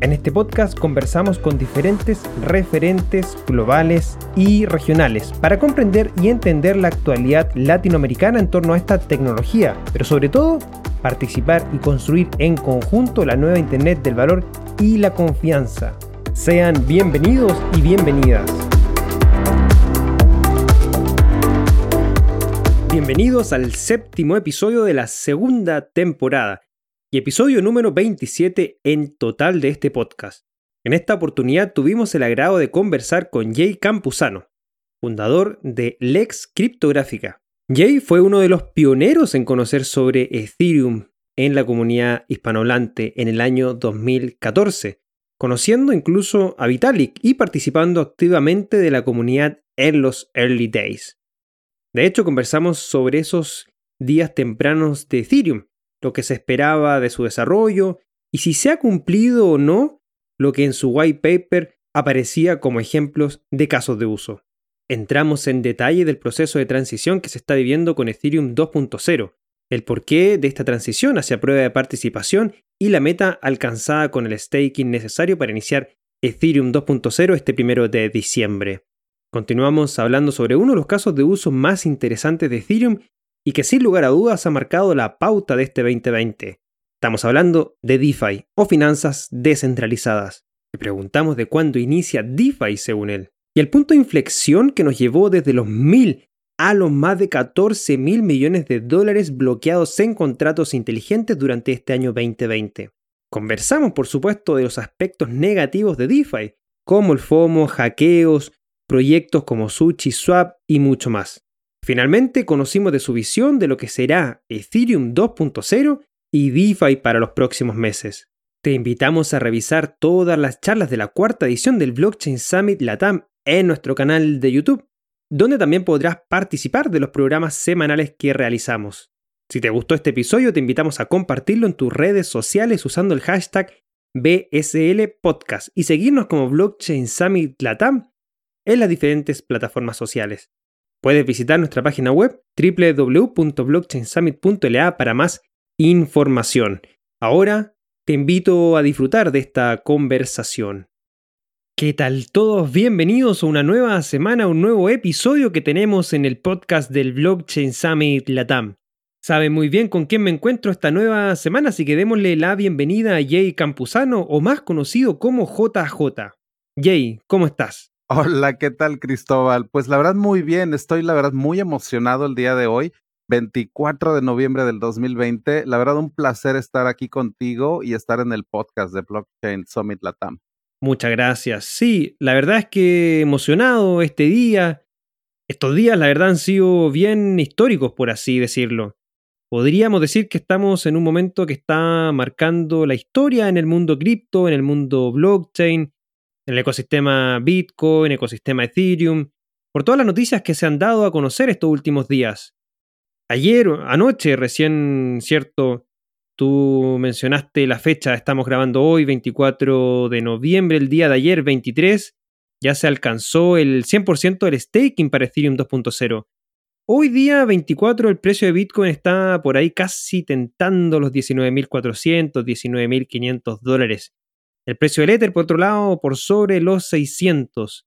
En este podcast conversamos con diferentes referentes globales y regionales para comprender y entender la actualidad latinoamericana en torno a esta tecnología, pero sobre todo participar y construir en conjunto la nueva Internet del valor y la confianza. Sean bienvenidos y bienvenidas. Bienvenidos al séptimo episodio de la segunda temporada y episodio número 27 en total de este podcast. En esta oportunidad tuvimos el agrado de conversar con Jay Campuzano, fundador de Lex Criptográfica. Jay fue uno de los pioneros en conocer sobre Ethereum en la comunidad hispanohablante en el año 2014, conociendo incluso a Vitalik y participando activamente de la comunidad en los early days. De hecho, conversamos sobre esos días tempranos de Ethereum, lo que se esperaba de su desarrollo y si se ha cumplido o no lo que en su white paper aparecía como ejemplos de casos de uso. Entramos en detalle del proceso de transición que se está viviendo con Ethereum 2.0, el porqué de esta transición hacia prueba de participación y la meta alcanzada con el staking necesario para iniciar Ethereum 2.0 este primero de diciembre. Continuamos hablando sobre uno de los casos de uso más interesantes de Ethereum y que sin lugar a dudas ha marcado la pauta de este 2020. Estamos hablando de DeFi o finanzas descentralizadas. Le preguntamos de cuándo inicia DeFi según él. Y el punto de inflexión que nos llevó desde los mil a los más de 14 mil millones de dólares bloqueados en contratos inteligentes durante este año 2020. Conversamos, por supuesto, de los aspectos negativos de DeFi, como el FOMO, hackeos, proyectos como Sushi Swap y mucho más. Finalmente conocimos de su visión de lo que será Ethereum 2.0 y DeFi para los próximos meses. Te invitamos a revisar todas las charlas de la cuarta edición del Blockchain Summit Latam en nuestro canal de YouTube, donde también podrás participar de los programas semanales que realizamos. Si te gustó este episodio, te invitamos a compartirlo en tus redes sociales usando el hashtag BSL Podcast y seguirnos como Blockchain Summit Latam en las diferentes plataformas sociales. Puedes visitar nuestra página web www.blockchainsummit.la para más información. Ahora te invito a disfrutar de esta conversación. ¿Qué tal todos? Bienvenidos a una nueva semana, un nuevo episodio que tenemos en el podcast del Blockchain Summit Latam. Saben muy bien con quién me encuentro esta nueva semana, así que démosle la bienvenida a Jay Campuzano, o más conocido como JJ. Jay, ¿cómo estás? Hola, ¿qué tal Cristóbal? Pues la verdad muy bien, estoy la verdad muy emocionado el día de hoy, 24 de noviembre del 2020. La verdad un placer estar aquí contigo y estar en el podcast de Blockchain Summit Latam. Muchas gracias. Sí, la verdad es que emocionado este día. Estos días la verdad han sido bien históricos, por así decirlo. Podríamos decir que estamos en un momento que está marcando la historia en el mundo cripto, en el mundo blockchain, en el ecosistema Bitcoin, ecosistema Ethereum, por todas las noticias que se han dado a conocer estos últimos días. Ayer, anoche, recién, cierto, tú mencionaste la fecha, estamos grabando hoy, 24 de noviembre, el día de ayer, 23, ya se alcanzó el 100% del staking para Ethereum 2.0. Hoy día 24 el precio de Bitcoin está por ahí casi tentando los 19.400, 19.500 dólares. El precio del Ether, por otro lado, por sobre los 600.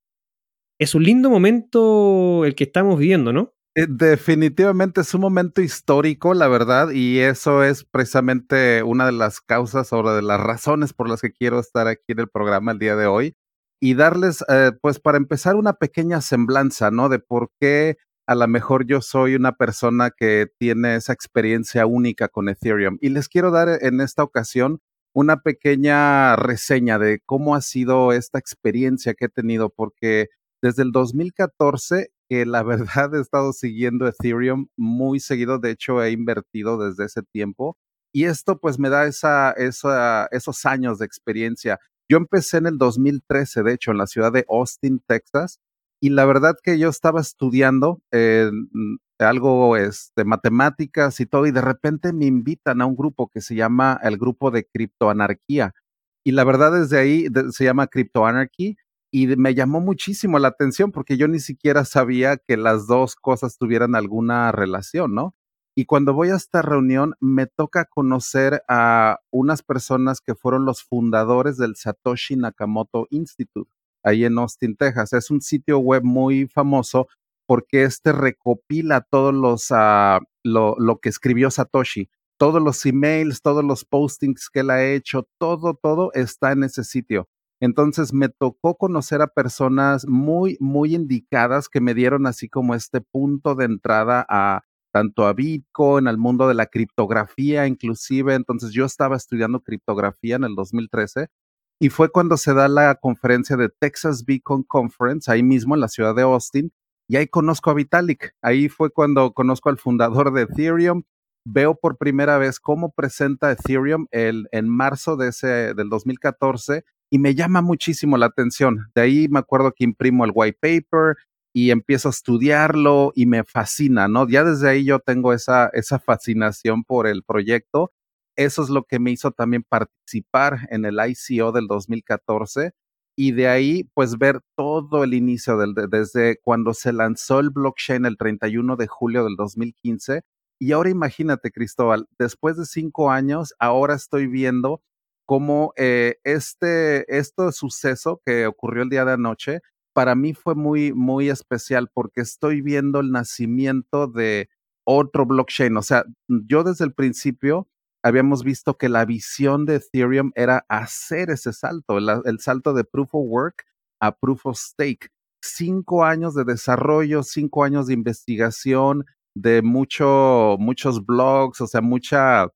Es un lindo momento el que estamos viviendo, ¿no? Eh, definitivamente es un momento histórico, la verdad, y eso es precisamente una de las causas o de las razones por las que quiero estar aquí en el programa el día de hoy y darles, eh, pues para empezar, una pequeña semblanza, ¿no? De por qué a lo mejor yo soy una persona que tiene esa experiencia única con Ethereum. Y les quiero dar en esta ocasión una pequeña reseña de cómo ha sido esta experiencia que he tenido, porque desde el 2014, que la verdad he estado siguiendo Ethereum muy seguido, de hecho he invertido desde ese tiempo, y esto pues me da esa, esa, esos años de experiencia. Yo empecé en el 2013, de hecho, en la ciudad de Austin, Texas, y la verdad que yo estaba estudiando eh, algo de este, matemáticas y todo, y de repente me invitan a un grupo que se llama el grupo de criptoanarquía. Y la verdad desde ahí se llama Cryptoanarchy y me llamó muchísimo la atención porque yo ni siquiera sabía que las dos cosas tuvieran alguna relación, ¿no? Y cuando voy a esta reunión me toca conocer a unas personas que fueron los fundadores del Satoshi Nakamoto Institute ahí en Austin, Texas. Es un sitio web muy famoso porque este recopila todos los, uh, lo, lo, que escribió Satoshi. Todos los emails, todos los postings que él ha hecho, todo, todo está en ese sitio. Entonces me tocó conocer a personas muy, muy indicadas que me dieron así como este punto de entrada a tanto a Bitcoin, al mundo de la criptografía inclusive. Entonces yo estaba estudiando criptografía en el 2013 y fue cuando se da la conferencia de Texas Beacon Conference, ahí mismo en la ciudad de Austin, y ahí conozco a Vitalik. Ahí fue cuando conozco al fundador de Ethereum. Veo por primera vez cómo presenta Ethereum el, en marzo de ese, del 2014 y me llama muchísimo la atención. De ahí me acuerdo que imprimo el white paper y empiezo a estudiarlo y me fascina, ¿no? Ya desde ahí yo tengo esa, esa fascinación por el proyecto eso es lo que me hizo también participar en el ICO del 2014 y de ahí pues ver todo el inicio desde cuando se lanzó el blockchain el 31 de julio del 2015 y ahora imagínate Cristóbal, después de cinco años ahora estoy viendo cómo eh, este, este suceso que ocurrió el día de anoche para mí fue muy, muy especial porque estoy viendo el nacimiento de otro blockchain. O sea, yo desde el principio habíamos visto que la visión de Ethereum era hacer ese salto, el, salto de Proof of Work a Proof of Stake. Cinco años de desarrollo, cinco años de investigación, de mucho, muchos blogs, o sea, muchas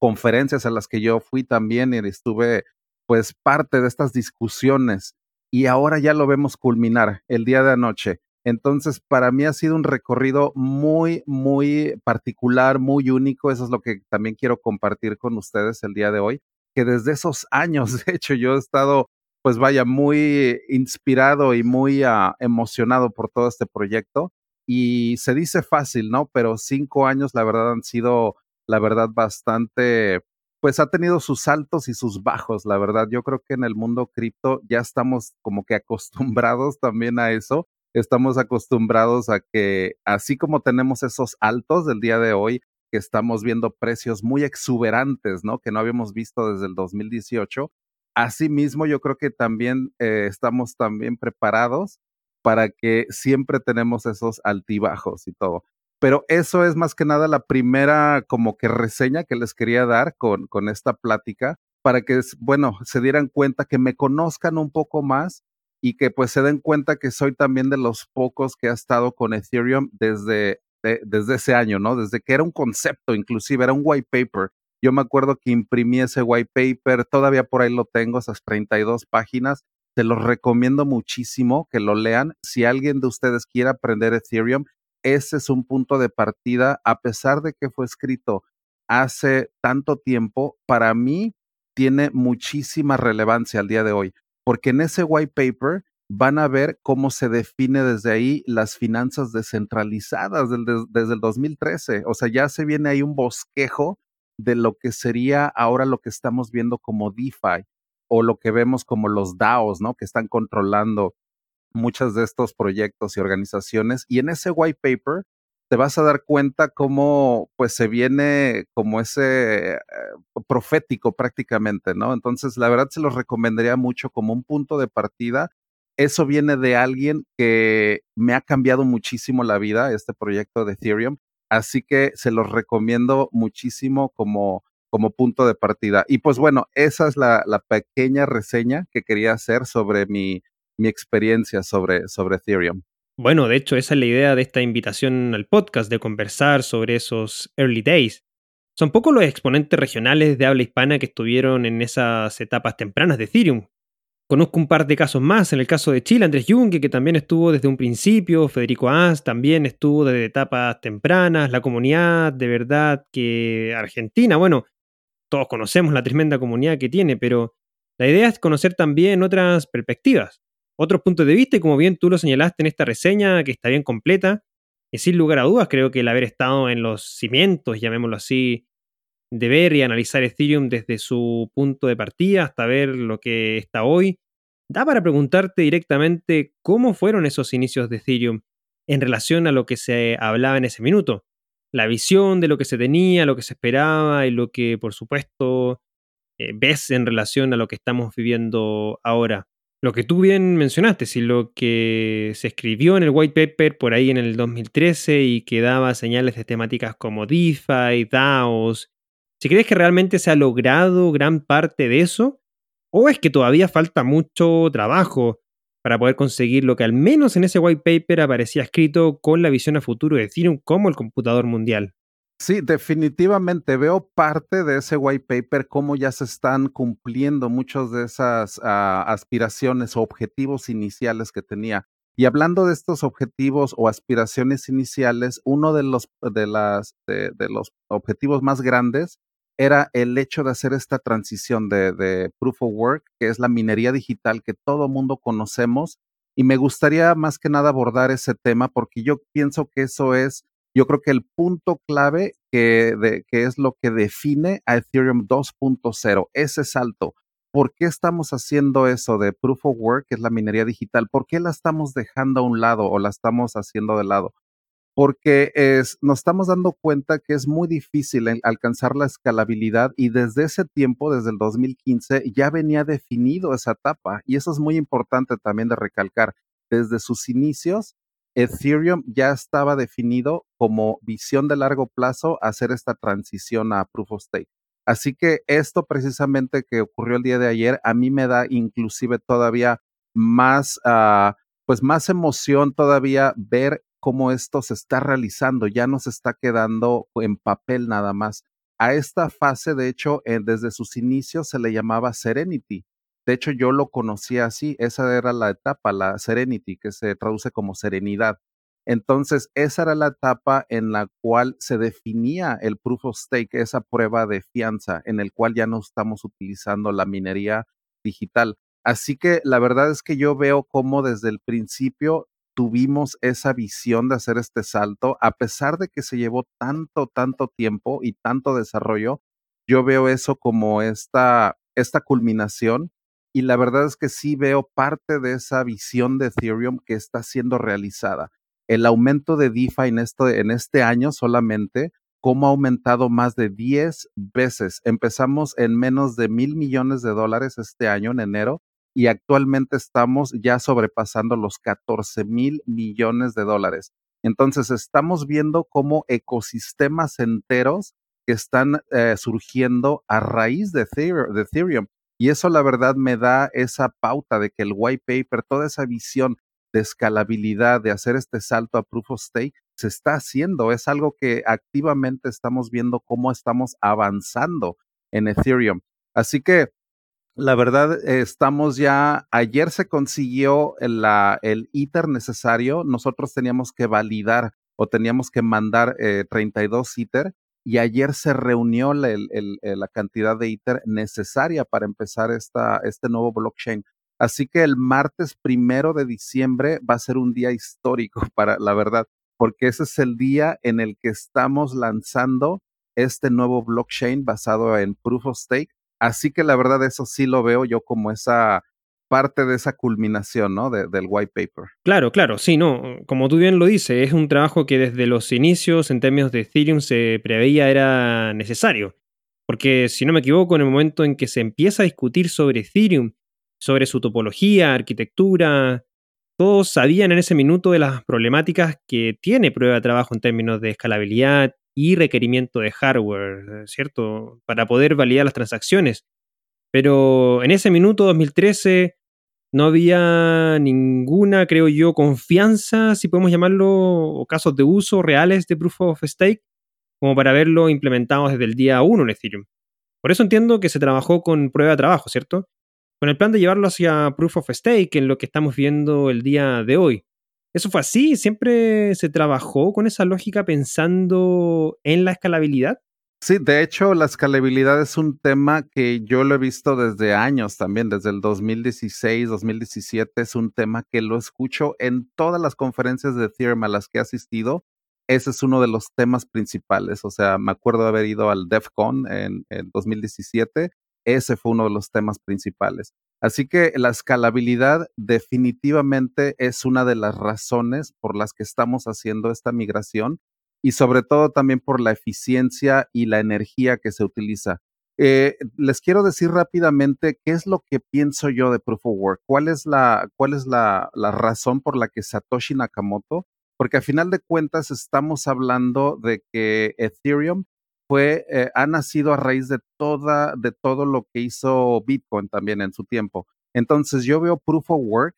conferencias a las que yo fui también y estuve pues parte de estas discusiones y ahora ya lo vemos culminar el día de anoche. Entonces, para mí ha sido un recorrido muy, muy particular, muy único. Eso es lo que también quiero compartir con ustedes el día de hoy, que desde esos años, de hecho, yo he estado, pues vaya, muy inspirado y muy uh, emocionado por todo este proyecto. Y se dice fácil, ¿no? Pero cinco años, la verdad, han sido, la verdad, bastante, pues ha tenido sus altos y sus bajos, la verdad. Yo creo que en el mundo cripto ya estamos como que acostumbrados también a eso estamos acostumbrados a que, así como tenemos esos altos del día de hoy, que estamos viendo precios muy exuberantes, ¿no? Que no habíamos visto desde el 2018. Asimismo, yo creo que también eh, estamos también preparados para que siempre tenemos esos altibajos y todo. Pero eso es más que nada la primera como que reseña que les quería dar con, con esta plática para que, bueno, se dieran cuenta, que me conozcan un poco más y que pues se den cuenta que soy también de los pocos que ha estado con Ethereum desde, desde ese año, ¿no? Desde que era un concepto, inclusive era un white paper. Yo me acuerdo que imprimí ese white paper, todavía por ahí lo tengo, esas 32 páginas. Te los recomiendo muchísimo que lo lean. Si alguien de ustedes quiere aprender Ethereum, ese es un punto de partida, a pesar de que fue escrito hace tanto tiempo, para mí tiene muchísima relevancia al día de hoy porque en ese white paper van a ver cómo se define desde ahí las finanzas descentralizadas desde el 2013. O sea, ya se viene ahí un bosquejo de lo que sería ahora lo que estamos viendo como DeFi o lo que vemos como los DAOs, ¿no? Que están controlando muchos de estos proyectos y organizaciones. Y en ese white paper te vas a dar cuenta cómo pues se viene como ese eh, profético prácticamente, ¿no? Entonces, la verdad se los recomendaría mucho como un punto de partida. Eso viene de alguien que me ha cambiado muchísimo la vida, este proyecto de Ethereum, así que se los recomiendo muchísimo como, como punto de partida. Y pues bueno, esa es la, la pequeña reseña que quería hacer sobre mi, mi experiencia sobre, sobre Ethereum. Bueno, de hecho, esa es la idea de esta invitación al podcast, de conversar sobre esos early days. Son pocos los exponentes regionales de habla hispana que estuvieron en esas etapas tempranas de Ethereum. Conozco un par de casos más, en el caso de Chile, Andrés Junge, que también estuvo desde un principio, Federico As también estuvo desde etapas tempranas, la comunidad, de verdad que Argentina, bueno, todos conocemos la tremenda comunidad que tiene, pero La idea es conocer también otras perspectivas, otros puntos de vista y como bien tú lo señalaste en esta reseña, que está bien completa, y sin lugar a dudas creo que el haber estado en los cimientos, llamémoslo así, de ver y analizar Ethereum desde su punto de partida hasta ver lo que está hoy, da para preguntarte directamente cómo fueron esos inicios de Ethereum en relación a lo que se hablaba en ese minuto. La visión de lo que se tenía, lo que se esperaba y lo que por supuesto eh, ves en relación a lo que estamos viviendo ahora. Lo que tú bien mencionaste, si lo que se escribió en el white paper por ahí en el 2013 y que daba señales de temáticas como DeFi, DAOs, si crees que realmente se ha logrado gran parte de eso, o es que todavía falta mucho trabajo para poder conseguir lo que al menos en ese white paper aparecía escrito con la visión a futuro de Ethereum como el computador mundial. Sí, definitivamente veo parte de ese white paper, cómo ya se están cumpliendo muchas de esas ah, aspiraciones o objetivos iniciales que tenía. Y hablando de estos objetivos o aspiraciones iniciales, uno de los, de las, de, los objetivos más grandes era el hecho de hacer esta transición de, de proof of work, que es la minería digital que todo mundo conocemos. Y me gustaría más que nada abordar ese tema porque yo pienso que eso es yo creo que el punto clave que, que es lo que define a Ethereum 2.0, ese salto. ¿Por qué estamos haciendo eso de Proof of Work, que es la minería digital? ¿Por qué la estamos dejando a un lado o la estamos haciendo de lado? Porque es, nos estamos dando cuenta que es muy difícil alcanzar la escalabilidad y desde ese tiempo, desde el 2015, ya venía definido esa etapa. Y eso es muy importante también de recalcar. Desde sus inicios, Ethereum ya estaba definido como visión de largo plazo hacer esta transición a Proof of Stake. Así que esto precisamente que ocurrió el día de ayer, a mí me da inclusive todavía más, uh, pues más emoción todavía ver cómo esto se está realizando, ya no se está quedando en papel nada más. A esta fase, de hecho, desde sus inicios se le llamaba Serenity. De hecho, yo lo conocía así, esa era la etapa, la Serenity, que se traduce como serenidad. Entonces, esa era la etapa en la cual se definía el proof of stake, esa prueba de fianza, en el cual ya no estamos utilizando la minería digital. Así que la verdad es que yo veo cómo desde el principio tuvimos esa visión de hacer este salto, a pesar de que se llevó tanto, tanto tiempo y tanto desarrollo, yo veo eso como esta, esta culminación y la verdad es que sí veo parte de esa visión de Ethereum que está siendo realizada. El aumento de DeFi en, esto, en este año solamente, cómo ha aumentado más de 10 veces. Empezamos en menos de mil millones de dólares este año, en enero, y actualmente estamos ya sobrepasando los 14 mil millones de dólares. Entonces, estamos viendo cómo ecosistemas enteros que están eh, surgiendo a raíz de Ethereum. Y eso la verdad me da esa pauta de que el white paper, toda esa visión de escalabilidad, de hacer este salto a proof of stake, se está haciendo. Es algo que activamente estamos viendo cómo estamos avanzando en Ethereum. Así que la verdad, estamos ya, ayer se consiguió el, ITER necesario. Nosotros teníamos que validar o teníamos que mandar 32 eh, ITER y ayer se reunió la, cantidad de ITER necesaria para empezar esta, este nuevo blockchain. Así que el martes primero de diciembre va a ser un día histórico para la verdad, porque ese es el día en el que estamos lanzando este nuevo blockchain basado en proof of stake. Así que la verdad eso sí lo veo yo como esa parte de esa culminación, ¿no? del white paper. Claro, claro, sí, no. Como tú bien lo dices, es un trabajo que desde los inicios, en términos de Ethereum, se preveía era necesario. Porque, si no me equivoco, en el momento en que se empieza a discutir sobre Ethereum, sobre su topología, arquitectura, todos sabían en ese minuto de las problemáticas que tiene prueba de trabajo en términos de escalabilidad y requerimiento de hardware, ¿cierto? Para poder validar las transacciones. Pero en ese minuto 2013 no había ninguna, creo yo, confianza, si podemos llamarlo, o casos de uso reales de Proof of Stake, como para verlo implementado desde el día 1 en Ethereum. Por eso entiendo que se trabajó con prueba de trabajo, ¿cierto? Con el plan de llevarlo hacia Proof of Stake, en lo que estamos viendo el día de hoy. ¿Eso fue así? ¿Siempre se trabajó con esa lógica pensando en la escalabilidad? Sí, de hecho, la escalabilidad es un tema que yo lo he visto desde años también, desde el 2016, 2017, es un tema que lo escucho en todas las conferencias de Ethereum a las que he asistido. Ese es uno de los temas principales. O sea, me acuerdo de haber ido al DEFCON en, en 2017. Ese fue uno de los temas principales. Así que la escalabilidad definitivamente es una de las razones por las que estamos haciendo esta migración y sobre todo también por la eficiencia y la energía que se utiliza. Eh, les quiero decir rápidamente qué es lo que pienso yo de Proof of Work, cuál es la, cuál es la, razón por la que Satoshi Nakamoto, porque a final de cuentas estamos hablando de que Ethereum fue, eh, ha nacido a raíz de toda, de todo lo que hizo Bitcoin también en su tiempo. Entonces yo veo Proof of Work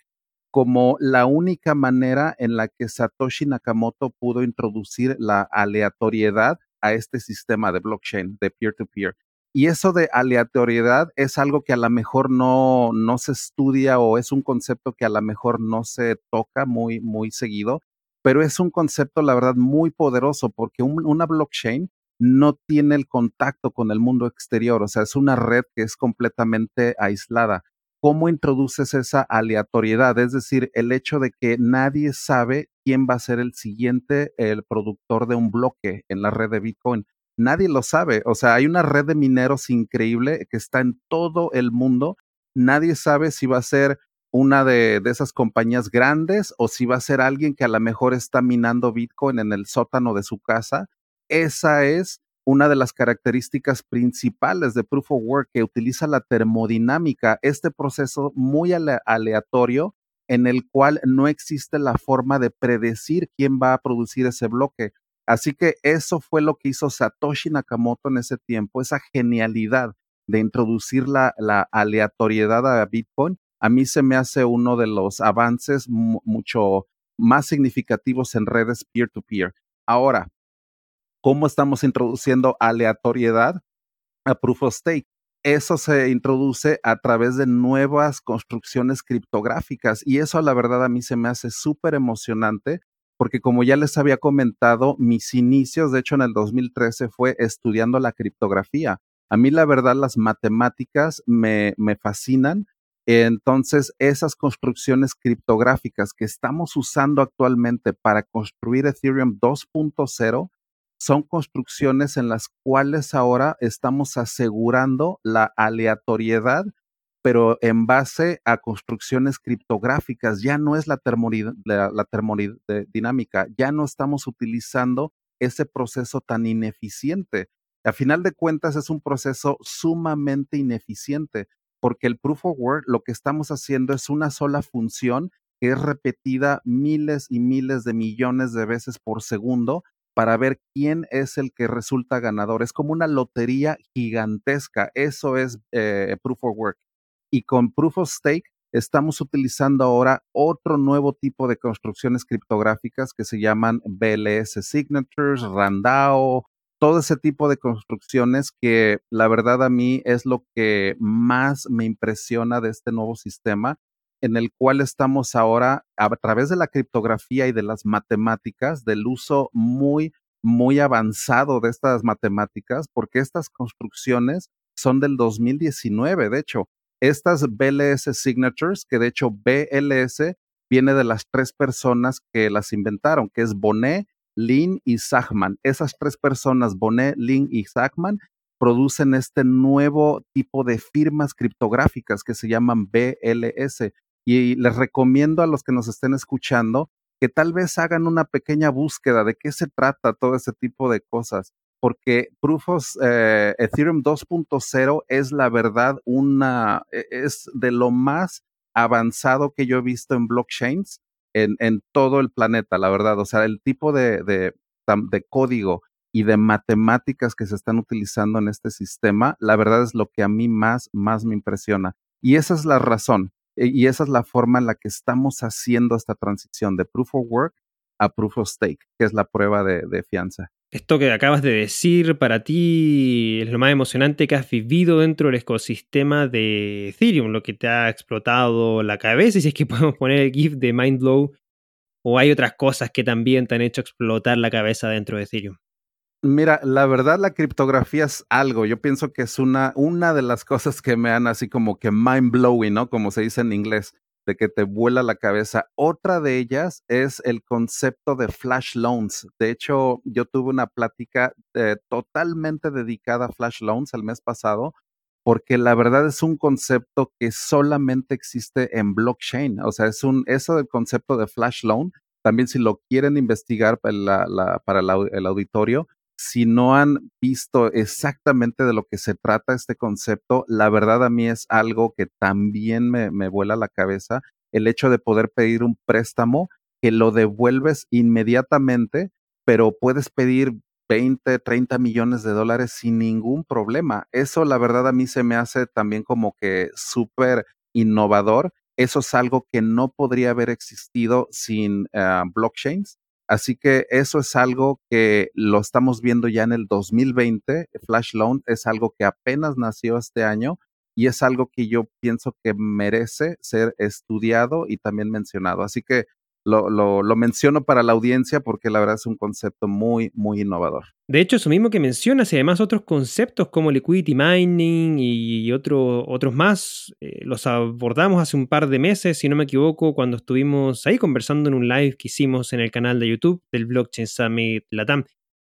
como la única manera en la que Satoshi Nakamoto pudo introducir la aleatoriedad a este sistema de blockchain, de peer-to-peer. Y eso de aleatoriedad es algo que a lo mejor no, no se estudia o es un concepto que a lo mejor no se toca muy, muy seguido, pero es un concepto, la verdad, muy poderoso porque una blockchain no tiene el contacto con el mundo exterior, o sea, es una red que es completamente aislada. ¿Cómo introduces esa aleatoriedad? Es decir, el hecho de que nadie sabe quién va a ser el siguiente, el productor de un bloque en la red de Bitcoin. Nadie lo sabe. O sea, hay una red de mineros increíble que está en todo el mundo. Nadie sabe si va a ser una de, de, esas compañías grandes o si va a ser alguien que a lo mejor está minando Bitcoin en el sótano de su casa esa es una de las características principales de Proof of Work que utiliza la termodinámica, este proceso muy aleatorio en el cual no existe la forma de predecir quién va a producir ese bloque. Así que eso fue lo que hizo Satoshi Nakamoto en ese tiempo, esa genialidad de introducir la, aleatoriedad a Bitcoin. A mí se me hace uno de los avances mucho más significativos en redes peer to -peer. Ahora, cómo estamos introduciendo aleatoriedad a Proof of Stake. Eso se introduce a través de nuevas construcciones criptográficas y eso la verdad a mí se me hace súper emocionante porque como ya les había comentado, mis inicios, de hecho en el 2013 fue estudiando la criptografía. A mí la verdad las matemáticas me, me fascinan. Entonces, esas construcciones criptográficas que estamos usando actualmente para construir Ethereum 2.0 son construcciones en las cuales ahora estamos asegurando la aleatoriedad, pero en base a construcciones criptográficas. Ya no es la, termodinámica, ya no estamos utilizando ese proceso tan ineficiente. A final de cuentas es un proceso sumamente ineficiente porque el proof of work lo que estamos haciendo es una sola función que es repetida miles y miles de millones de veces por segundo para ver quién es el que resulta ganador. Es como una lotería gigantesca. Eso es eh, Proof of Work. Y con Proof of Stake estamos utilizando ahora otro nuevo tipo de construcciones criptográficas que se llaman BLS Signatures, Randao, todo ese tipo de construcciones que la verdad a mí es lo que más me impresiona de este nuevo sistema en el cual estamos ahora a través de la criptografía y de las matemáticas, del uso muy, muy avanzado de estas matemáticas, porque estas construcciones son del 2019, de hecho. Estas BLS signatures, que de hecho BLS viene de las tres personas que las inventaron, que es Bonnet, Lin y Zachman. Esas tres personas, Bonnet, Lin y Zachman, producen este nuevo tipo de firmas criptográficas que se llaman BLS. Y les recomiendo a los que nos estén escuchando que tal vez hagan una pequeña búsqueda de qué se trata todo ese tipo de cosas, porque Proof of eh, Ethereum 2.0 es la verdad una, e, es de lo más avanzado que yo he visto en blockchains en, en todo el planeta, la verdad. O sea, el tipo de, de, de código y de matemáticas que se están utilizando en este sistema, la verdad es lo que a mí más, más me impresiona. Y esa es la razón. Eh, y esa es la forma en la que estamos haciendo esta transición de proof of work a proof of stake, que es la prueba de, fianza. Esto que acabas de decir para ti es lo más emocionante que has vivido dentro del ecosistema de Ethereum, lo que te ha explotado la cabeza, y si es que podemos poner el GIF de Mindblow, o hay otras cosas que también te han hecho explotar la cabeza dentro de Ethereum. Mira, la verdad la criptografía es algo, yo pienso que es una, una de las cosas que me han así como que mind blowing, ¿no? Como se dice en inglés, de que te vuela la cabeza. Otra de ellas es el concepto de flash loans. De hecho, yo tuve una plática eh, totalmente dedicada a flash loans el mes pasado, porque la verdad es un concepto que solamente existe en blockchain. O sea, es un, eso del concepto de flash loan, también si lo quieren investigar para, para el auditorio, si no han visto exactamente de lo que se trata este concepto, la verdad a mí es algo que también me, me vuela la cabeza, el hecho de poder pedir un préstamo que lo devuelves inmediatamente, pero puedes pedir 20, 30 millones de dólares sin ningún problema. Eso la verdad a mí se me hace también como que súper innovador. Eso es algo que no podría haber existido sin uh, blockchains Así que eso es algo que lo estamos viendo ya en el 2020. Flash Loan es algo que apenas nació este año y es algo que yo pienso que merece ser estudiado y también mencionado. Así que lo, menciono para la audiencia porque la verdad es un concepto muy, muy innovador. De hecho, eso mismo que mencionas y además otros conceptos como liquidity mining y otro, otros más, eh, los abordamos hace un par de meses, si no me equivoco, cuando estuvimos ahí conversando en un live que hicimos en el canal de YouTube del Blockchain Summit Latam,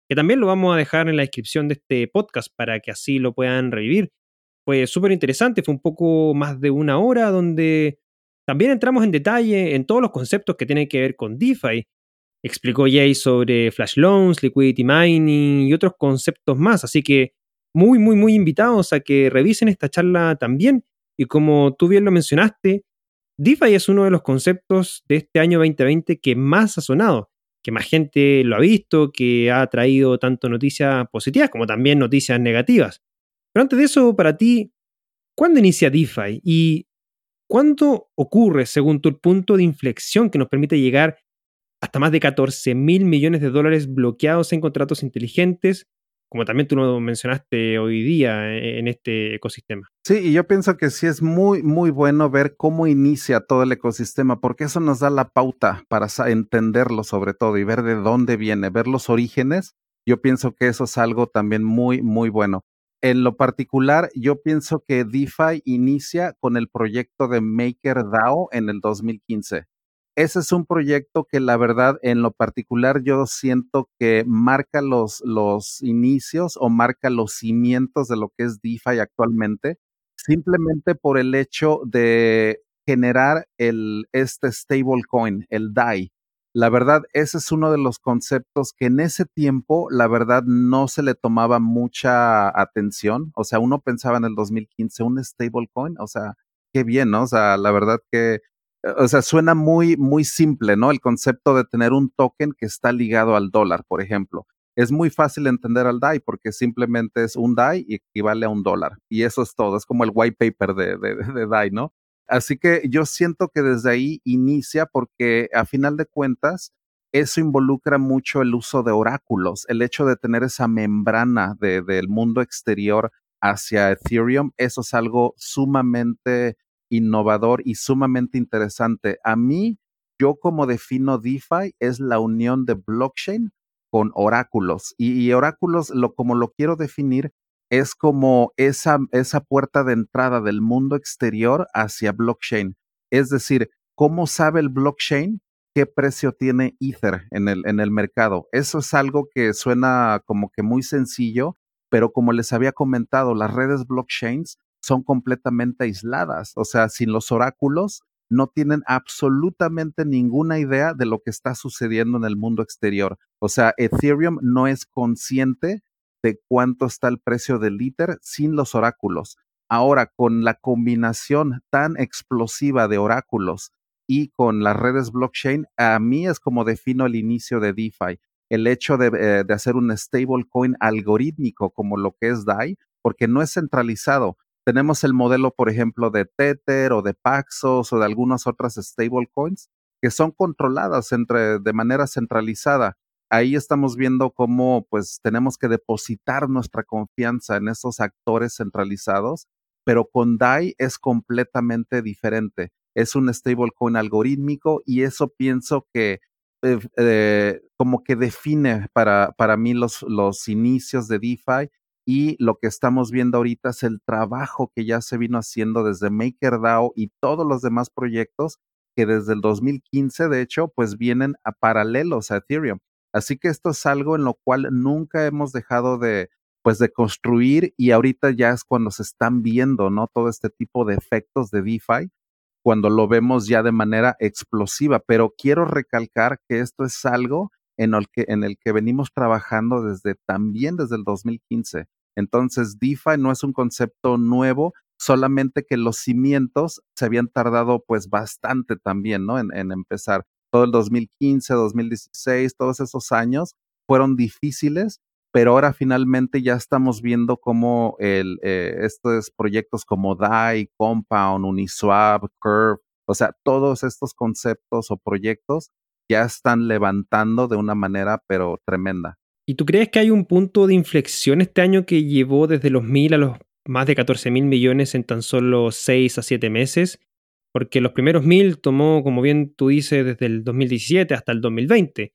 que también lo vamos a dejar en la descripción de este podcast para que así lo puedan revivir. Fue súper interesante, fue un poco más de una hora donde también entramos en detalle en todos los conceptos que tienen que ver con DeFi. Explicó Jay sobre flash loans, liquidity mining y otros conceptos más, así que muy, muy, muy invitados a que revisen esta charla también. Y como tú bien lo mencionaste, DeFi es uno de los conceptos de este año 2020 que más ha sonado, que más gente lo ha visto, que ha traído tanto noticias positivas como también noticias negativas. Pero antes de eso, para ti, ¿cuándo inicia DeFi? ¿Y ¿Cuándo ocurre, según tu punto de inflexión que nos permite llegar hasta más de 14 mil millones de dólares bloqueados en contratos inteligentes, como también tú lo mencionaste hoy día e-, en este ecosistema. Sí, y yo pienso que sí es muy, muy bueno ver cómo inicia todo el ecosistema, porque eso nos da la pauta para entenderlo sobre todo y ver de dónde viene, ver los orígenes. Yo pienso que eso es algo también muy, muy bueno. En lo particular, yo pienso que DeFi inicia con el proyecto de MakerDAO en el 2015. Ese es un proyecto que la verdad, en lo particular, yo siento que marca los, los inicios o marca los cimientos de lo que es DeFi actualmente, simplemente por el hecho de generar el, este stablecoin, el DAI. La verdad, ese es uno de los conceptos que en ese tiempo, la verdad, no se le tomaba mucha atención. O sea, uno pensaba en el 2015, un stablecoin, o sea, qué bien, ¿no? O sea, la verdad que, o sea, suena muy, muy simple, ¿no? El concepto de tener un token que está ligado al dólar, por ejemplo. Es muy fácil entender al DAI porque simplemente es un DAI y equivale a un dólar. Y eso es todo, es como el white paper de, de, de DAI, ¿no? Así que yo siento que desde ahí inicia porque a final de cuentas eso involucra mucho el uso de oráculos, el hecho de tener esa membrana del mundo exterior hacia Ethereum, eso es algo sumamente innovador y sumamente interesante. A mí, yo como defino DeFi es la unión de blockchain con oráculos y, y oráculos, lo, como lo quiero definir, es como esa, esa puerta de entrada del mundo exterior hacia blockchain. Es decir, ¿cómo sabe el blockchain qué precio tiene Ether en el, en el mercado? Eso es algo que suena como que muy sencillo, pero como les había comentado, las redes blockchains son completamente aisladas. O sea, sin los oráculos, no tienen absolutamente ninguna idea de lo que está sucediendo en el mundo exterior. O sea, Ethereum no es consciente de cuánto está el precio del liter sin los oráculos. Ahora, con la combinación tan explosiva de oráculos y con las redes blockchain, a mí es como defino el inicio de DeFi. El hecho de, eh, de hacer un stablecoin algorítmico como lo que es DAI, porque no es centralizado. Tenemos el modelo, por ejemplo, de Tether o de Paxos o de algunas otras stablecoins que son controladas de manera centralizada ahí estamos viendo cómo pues tenemos que depositar nuestra confianza en esos actores centralizados, pero con DAI es completamente diferente. Es un stablecoin algorítmico y eso pienso que eh, eh, como que define para, para mí los, los inicios de DeFi y lo que estamos viendo ahorita es el trabajo que ya se vino haciendo desde MakerDAO y todos los demás proyectos que desde el 2015, de hecho, pues vienen a paralelos a Ethereum. Así que esto es algo en lo cual nunca hemos dejado de, pues de construir y ahorita ya es cuando se están viendo, ¿no? Todo este tipo de efectos de DeFi, cuando lo vemos ya de manera explosiva. Pero quiero recalcar que esto es algo en el que, en el que venimos trabajando desde también desde el 2015. Entonces, DeFi no es un concepto nuevo, solamente que los cimientos se habían tardado pues bastante también, ¿no? En, en empezar. Todo el 2015, 2016, todos esos años fueron difíciles pero ahora finalmente ya estamos viendo cómo eh, estos proyectos como DAI, Compound, Uniswap, Curve, o sea, todos estos conceptos o proyectos ya están levantando de una manera pero tremenda. ¿Y tú crees que hay un punto de inflexión este año que llevó desde los mil a los más de 14 mil millones en tan solo 6 a 7 meses? Porque los primeros mil tomó, como bien tú dices, desde el 2017 hasta el 2020.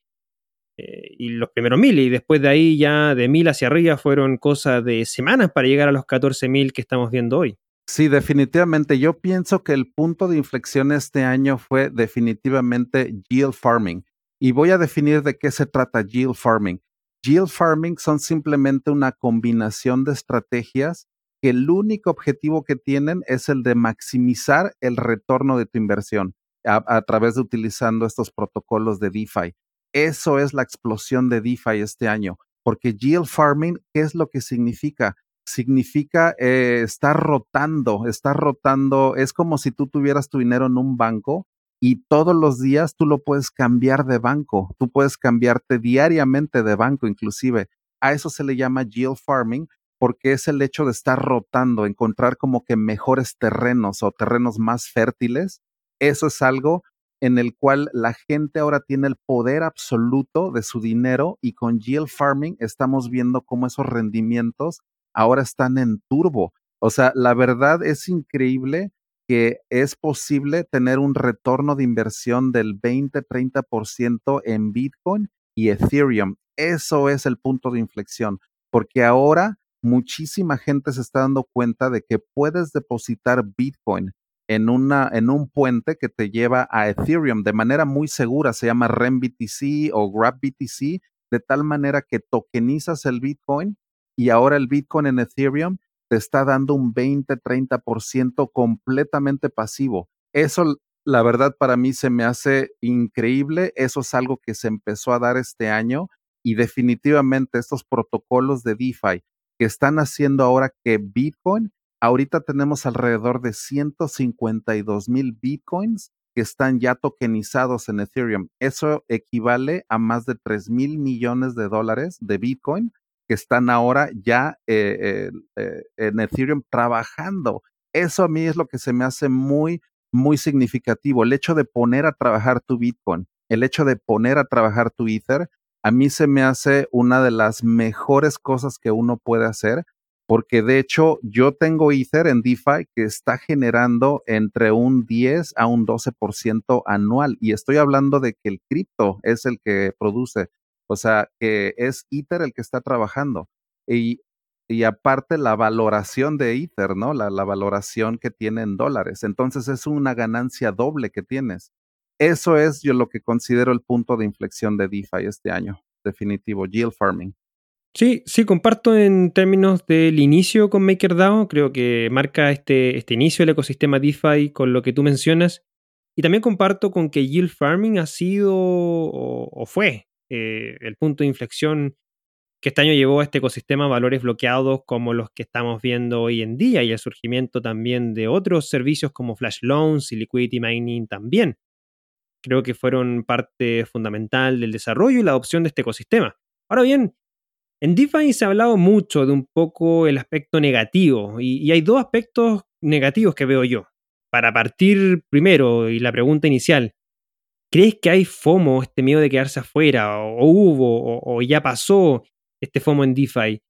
Eh, y los primeros mil, y después de ahí ya de mil hacia arriba fueron cosas de semanas para llegar a los 14 mil que estamos viendo hoy. Sí, definitivamente. Yo pienso que el punto de inflexión este año fue definitivamente yield farming. Y voy a definir de qué se trata yield farming. Yield farming son simplemente una combinación de estrategias que el único objetivo que tienen es el de maximizar el retorno de tu inversión a, través de utilizando estos protocolos de DeFi. Eso es la explosión de DeFi este año, porque yield farming, ¿qué es lo que significa? Significa eh, estar rotando, estar rotando, es como si tú tuvieras tu dinero en un banco y todos los días tú lo puedes cambiar de banco, tú puedes cambiarte diariamente de banco inclusive. A eso se le llama yield farming porque es el hecho de estar rotando, encontrar como que mejores terrenos o terrenos más fértiles. Eso es algo en el cual la gente ahora tiene el poder absoluto de su dinero y con yield farming estamos viendo cómo esos rendimientos ahora están en turbo. O sea, la verdad es increíble que es posible tener un retorno de inversión del 20-30% en Bitcoin y Ethereum. Eso es el punto de inflexión, porque ahora muchísima gente se está dando cuenta de que puedes depositar Bitcoin en, una, en un puente que te lleva a Ethereum de manera muy segura, se llama REMBTC o GrabBTC, de tal manera que tokenizas el Bitcoin y ahora el Bitcoin en Ethereum te está dando un 20-30% completamente pasivo. Eso, la verdad, para mí se me hace increíble. Eso es algo que se empezó a dar este año y definitivamente estos protocolos de DeFi que están haciendo ahora que Bitcoin Ahorita tenemos alrededor de 152 mil bitcoins que están ya tokenizados en Ethereum. Eso equivale a más de 3 mil millones de dólares de bitcoin que están ahora ya eh, eh, en Ethereum trabajando. Eso a mí es lo que se me hace muy, muy significativo. El hecho de poner a trabajar tu bitcoin, el hecho de poner a trabajar tu Ether, a mí se me hace una de las mejores cosas que uno puede hacer porque de hecho yo tengo Ether en DeFi que está generando entre un 10 a un 12% anual y estoy hablando de que el cripto es el que produce, o sea, que es Ether el que está trabajando. Y, aparte la valoración de Ether, ¿no? La valoración que tiene en dólares. Entonces es una ganancia doble que tienes. Eso es yo lo que considero el punto de inflexión de DeFi este año, definitivo, yield farming. Sí, sí, comparto en términos del inicio con MakerDAO. Creo que marca este, este inicio del ecosistema DeFi con lo que tú mencionas. Y también comparto con que yield farming ha sido o, fue eh, el punto de inflexión que este año llevó a este ecosistema a valores bloqueados como los que estamos viendo hoy en día y el surgimiento también de otros servicios como Flash Loans y Liquidity Mining también. Creo que fueron parte fundamental del desarrollo y la adopción de este ecosistema. Ahora bien, en DeFi se ha hablado mucho de un poco el aspecto negativo y, hay dos aspectos negativos que veo yo. Para partir primero y la pregunta inicial, ¿crees que hay FOMO, este miedo de quedarse afuera, o, hubo, o, ya pasó este FOMO en DeFi?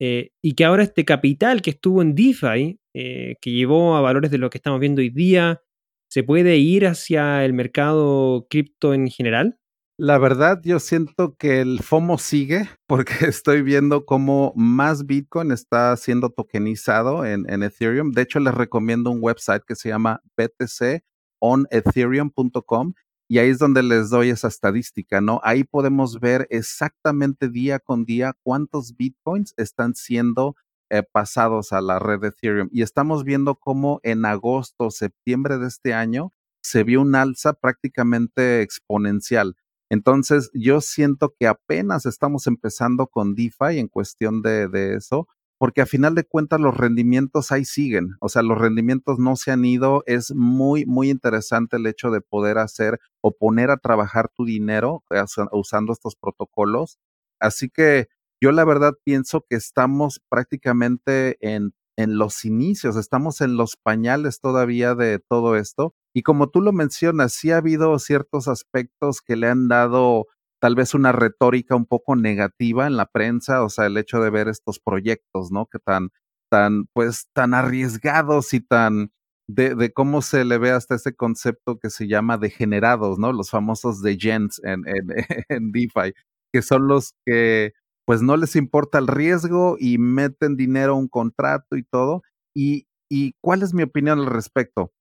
Eh, y que ahora este capital que estuvo en DeFi, eh, que llevó a valores de lo que estamos viendo hoy día, ¿se puede ir hacia el mercado cripto en general? La verdad, yo siento que el FOMO sigue porque estoy viendo cómo más Bitcoin está siendo tokenizado en, Ethereum. De hecho, les recomiendo un website que se llama btconethereum.com y ahí es donde les doy esa estadística, ¿no? Ahí podemos ver exactamente día con día cuántos Bitcoins están siendo eh, pasados a la red de Ethereum. Y estamos viendo cómo en agosto, septiembre de este año se vio un alza prácticamente exponencial. Entonces, yo siento que apenas estamos empezando con DeFi en cuestión de, de, eso, porque a final de cuentas los rendimientos ahí siguen, o sea, los rendimientos no se han ido, es muy, muy interesante el hecho de poder hacer o poner a trabajar tu dinero eh, usando estos protocolos. Así que yo la verdad pienso que estamos prácticamente en, en los inicios, estamos en los pañales todavía de todo esto y como tú lo mencionas, sí ha habido ciertos aspectos que le han dado tal vez una retórica un poco negativa en la prensa, o sea, el hecho de ver estos proyectos, ¿no? Que tan, tan, pues, tan arriesgados y tan, de, de cómo se le ve hasta ese concepto que se llama degenerados, ¿no? Los famosos degens en, en, en DeFi, que son los que, pues, no les importa el riesgo y meten dinero a un contrato y todo. Y, y ¿cuál es mi opinión al respecto?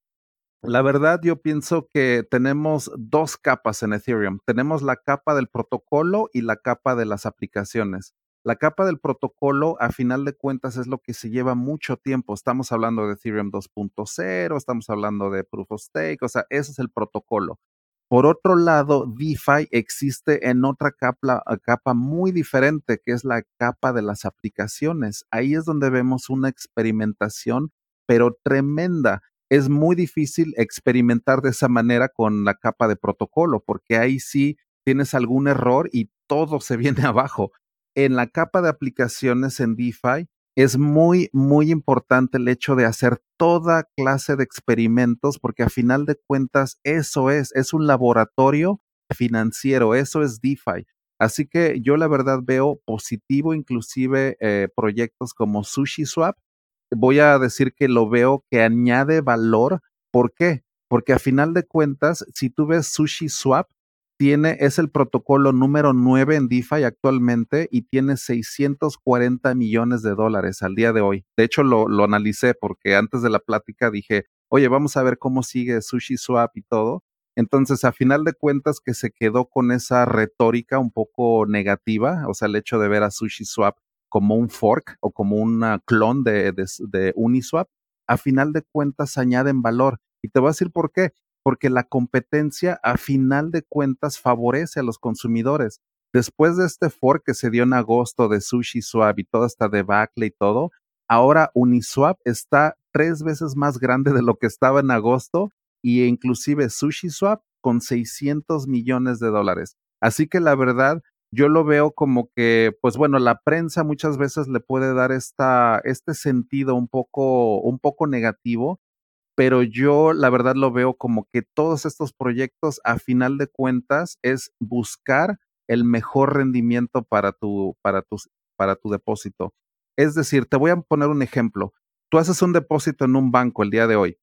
La verdad, yo pienso que tenemos dos capas en Ethereum. Tenemos la capa del protocolo y la capa de las aplicaciones. La capa del protocolo, a final de cuentas, es lo que se lleva mucho tiempo. Estamos hablando de Ethereum 2.0, estamos hablando de Proof of Stake, o sea, ese es el protocolo. Por otro lado, DeFi existe en otra capa, capa muy diferente, que es la capa de las aplicaciones. Ahí es donde vemos una experimentación, pero tremenda es muy difícil experimentar de esa manera con la capa de protocolo, porque ahí sí tienes algún error y todo se viene abajo. En la capa de aplicaciones en DeFi es muy, muy importante el hecho de hacer toda clase de experimentos, porque a final de cuentas eso es, es un laboratorio financiero, eso es DeFi. Así que yo la verdad veo positivo inclusive eh, proyectos como SushiSwap, voy a decir que lo veo que añade valor. ¿Por qué? Porque a final de cuentas, si tú ves Sushi Swap, tiene, es el protocolo número 9 en DeFi actualmente y tiene 640 millones de dólares al día de hoy. De hecho, lo, analicé porque antes de la plática dije, oye, vamos a ver cómo sigue Sushi Swap y todo. Entonces, a final de cuentas, que se quedó con esa retórica un poco negativa, o sea, el hecho de ver a Sushi Swap como un fork o como un clon de, de, Uniswap, a final de cuentas añaden valor. Y te voy a decir por qué. Porque la competencia a final de cuentas favorece a los consumidores. Después de este fork que se dio en agosto de SushiSwap y toda esta debacle y todo, ahora Uniswap está tres veces más grande de lo que estaba en agosto y inclusive SushiSwap con 600 millones de dólares. Así que la verdad, yo lo veo como que, pues bueno, la prensa muchas veces le puede dar esta, este sentido un poco, un poco negativo, pero yo la verdad lo veo como que todos estos proyectos, a final de cuentas, es buscar el mejor rendimiento para tu, para tu, para tu depósito. Es decir, te voy a poner un ejemplo. Tú haces un depósito en un banco el día de hoy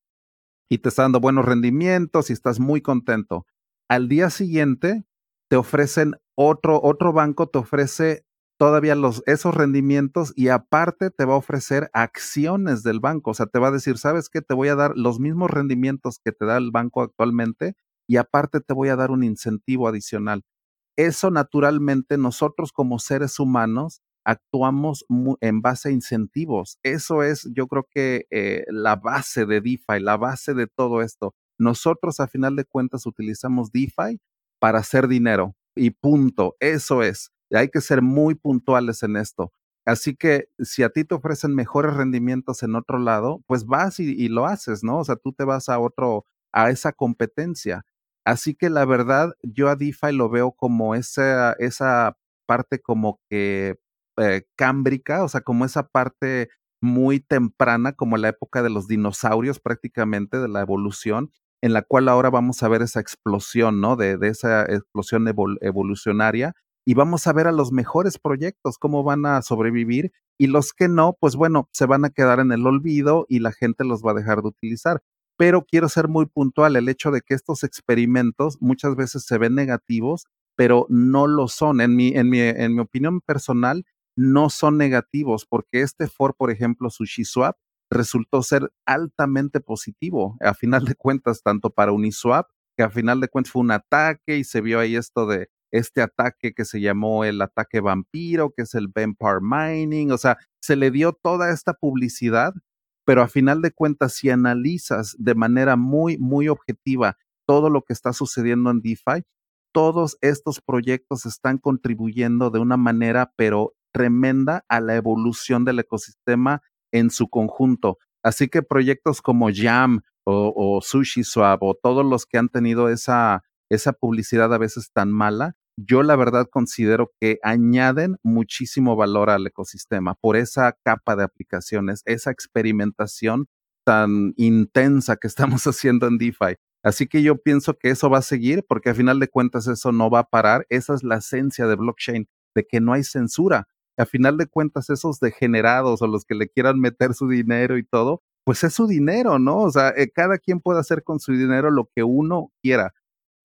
y te está dando buenos rendimientos y estás muy contento. Al día siguiente te ofrecen otro, otro banco te ofrece todavía los, esos rendimientos y aparte te va a ofrecer acciones del banco. O sea, te va a decir, ¿sabes qué? Te voy a dar los mismos rendimientos que te da el banco actualmente y aparte te voy a dar un incentivo adicional. Eso naturalmente nosotros como seres humanos actuamos en base a incentivos. Eso es, yo creo que eh, la base de DeFi, la base de todo esto. Nosotros a final de cuentas utilizamos DeFi para hacer dinero y punto. Eso es. Hay que ser muy puntuales en esto. Así que si a ti te ofrecen mejores rendimientos en otro lado, pues vas y, lo haces, ¿no? O sea, tú te vas a otro, a esa competencia. Así que la verdad, yo a DeFi lo veo como esa, esa parte como que eh, cámbrica, o sea, como esa parte muy temprana, como la época de los dinosaurios prácticamente, de la evolución, en la cual ahora vamos a ver esa explosión, ¿no? De, de esa explosión evolucionaria y vamos a ver a los mejores proyectos, cómo van a sobrevivir y los que no, pues bueno, se van a quedar en el olvido y la gente los va a dejar de utilizar. Pero quiero ser muy puntual, el hecho de que estos experimentos muchas veces se ven negativos pero no lo son. En mi, en mi, en mi opinión personal, no son negativos, porque este for, por ejemplo, SushiSwap, resultó ser altamente positivo, a final de cuentas, tanto para Uniswap, que a final de cuentas fue un ataque y se vio ahí esto de este ataque que se llamó el ataque vampiro, que es el Vampire Mining, o sea, se le dio toda esta publicidad, pero a final de cuentas, si analizas de manera muy, muy objetiva todo lo que está sucediendo en DeFi, todos estos proyectos están contribuyendo de una manera, pero tremenda, a la evolución del ecosistema en su conjunto. Así que proyectos como Jam o, o SushiSwap o todos los que han tenido esa, esa publicidad a veces tan mala, yo la verdad considero que añaden muchísimo valor al ecosistema por esa capa de aplicaciones, esa experimentación tan intensa que estamos haciendo en DeFi. Así que yo pienso que eso va a seguir porque a final de cuentas eso no va a parar. Esa es la esencia de blockchain, de que no hay censura. A final de cuentas esos degenerados o los que le quieran meter su dinero y todo, pues es su dinero, ¿no? O sea, eh, cada quien puede hacer con su dinero lo que uno quiera.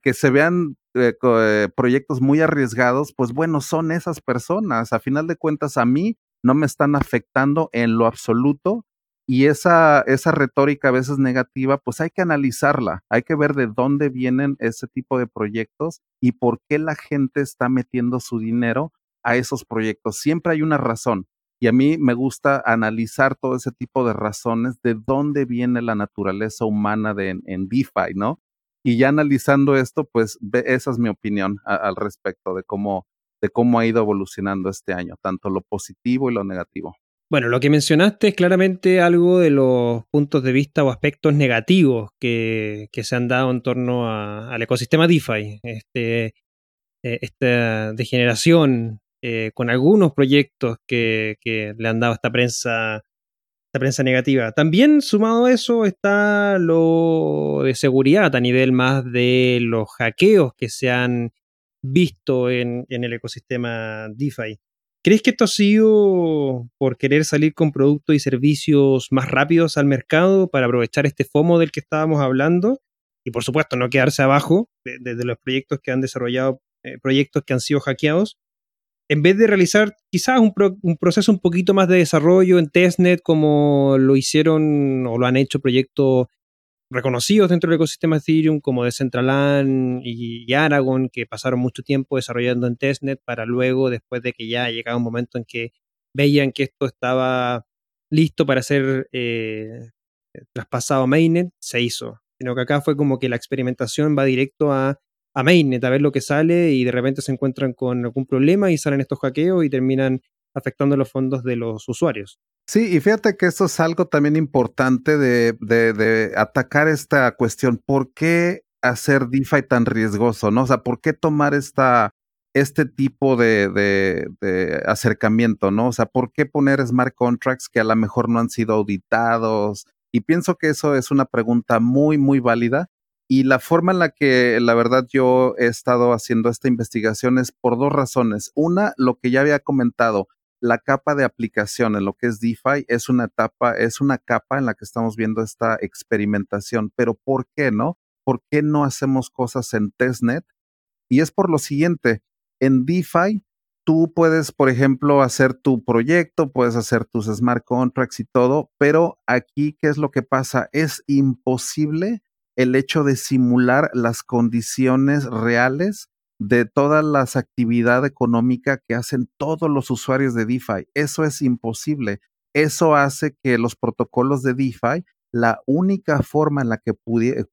Que se vean eh, eh, proyectos muy arriesgados, pues bueno, son esas personas. A final de cuentas, a mí no me están afectando en lo absoluto y esa, esa retórica a veces negativa, pues hay que analizarla, hay que ver de dónde vienen ese tipo de proyectos y por qué la gente está metiendo su dinero a esos proyectos. Siempre hay una razón. Y a mí me gusta analizar todo ese tipo de razones de dónde viene la naturaleza humana de, en DeFi, ¿no? Y ya analizando esto, pues esa es mi opinión al respecto de cómo, de cómo ha ido evolucionando este año, tanto lo positivo y lo negativo. Bueno, lo que mencionaste es claramente algo de los puntos de vista o aspectos negativos que, se han dado en torno al ecosistema DeFi. Este, eh, esta degeneración eh, con algunos proyectos que, le han dado esta prensa, esta prensa negativa. También sumado a eso está lo de seguridad a nivel más de los hackeos que se han visto en el ecosistema DeFi. ¿Crees que esto ha sido por querer salir con productos y servicios más rápidos al mercado para aprovechar este FOMO del que estábamos hablando? Y por supuesto, no quedarse abajo de, los proyectos que han desarrollado, eh, proyectos que han sido hackeados. En vez de realizar quizás un, proceso un poquito más de desarrollo en testnet, como lo hicieron o lo han hecho proyectos reconocidos dentro del ecosistema Ethereum como Decentraland y, Aragon, que pasaron mucho tiempo desarrollando en testnet para luego, después de que ya llegaba un momento en que veían que esto estaba listo para ser eh, traspasado a mainnet, se hizo. Sino que acá fue como que la experimentación va directo a, a mainnet, a ver lo que sale y de repente se encuentran con algún problema y salen estos hackeos y terminan afectando los fondos de los usuarios. Sí, y fíjate que eso es algo también importante de, de, atacar esta cuestión. ¿Por qué hacer DeFi tan riesgoso? ¿no? O sea, ¿por qué tomar esta, este tipo de, de, acercamiento? ¿no? O sea, ¿por qué poner smart contracts que a lo mejor no han sido auditados? Y pienso que eso es una pregunta muy, muy válida. Y la forma en la que, la verdad, yo he estado haciendo esta investigación es por dos razones. Una, lo que ya había comentado, la capa de aplicación en lo que es DeFi es una etapa, es una capa en la que estamos viendo esta experimentación. Pero ¿por qué no? ¿Por qué no hacemos cosas en testnet? Y es por lo siguiente, en DeFi tú puedes, por ejemplo, hacer tu proyecto, puedes hacer tus smart contracts y todo, pero aquí, ¿qué es lo que pasa? Es imposible el hecho de simular las condiciones reales de todas las actividades económicas que hacen todos los usuarios de DeFi. Eso es imposible. Eso hace que los protocolos de DeFi, la única forma en la que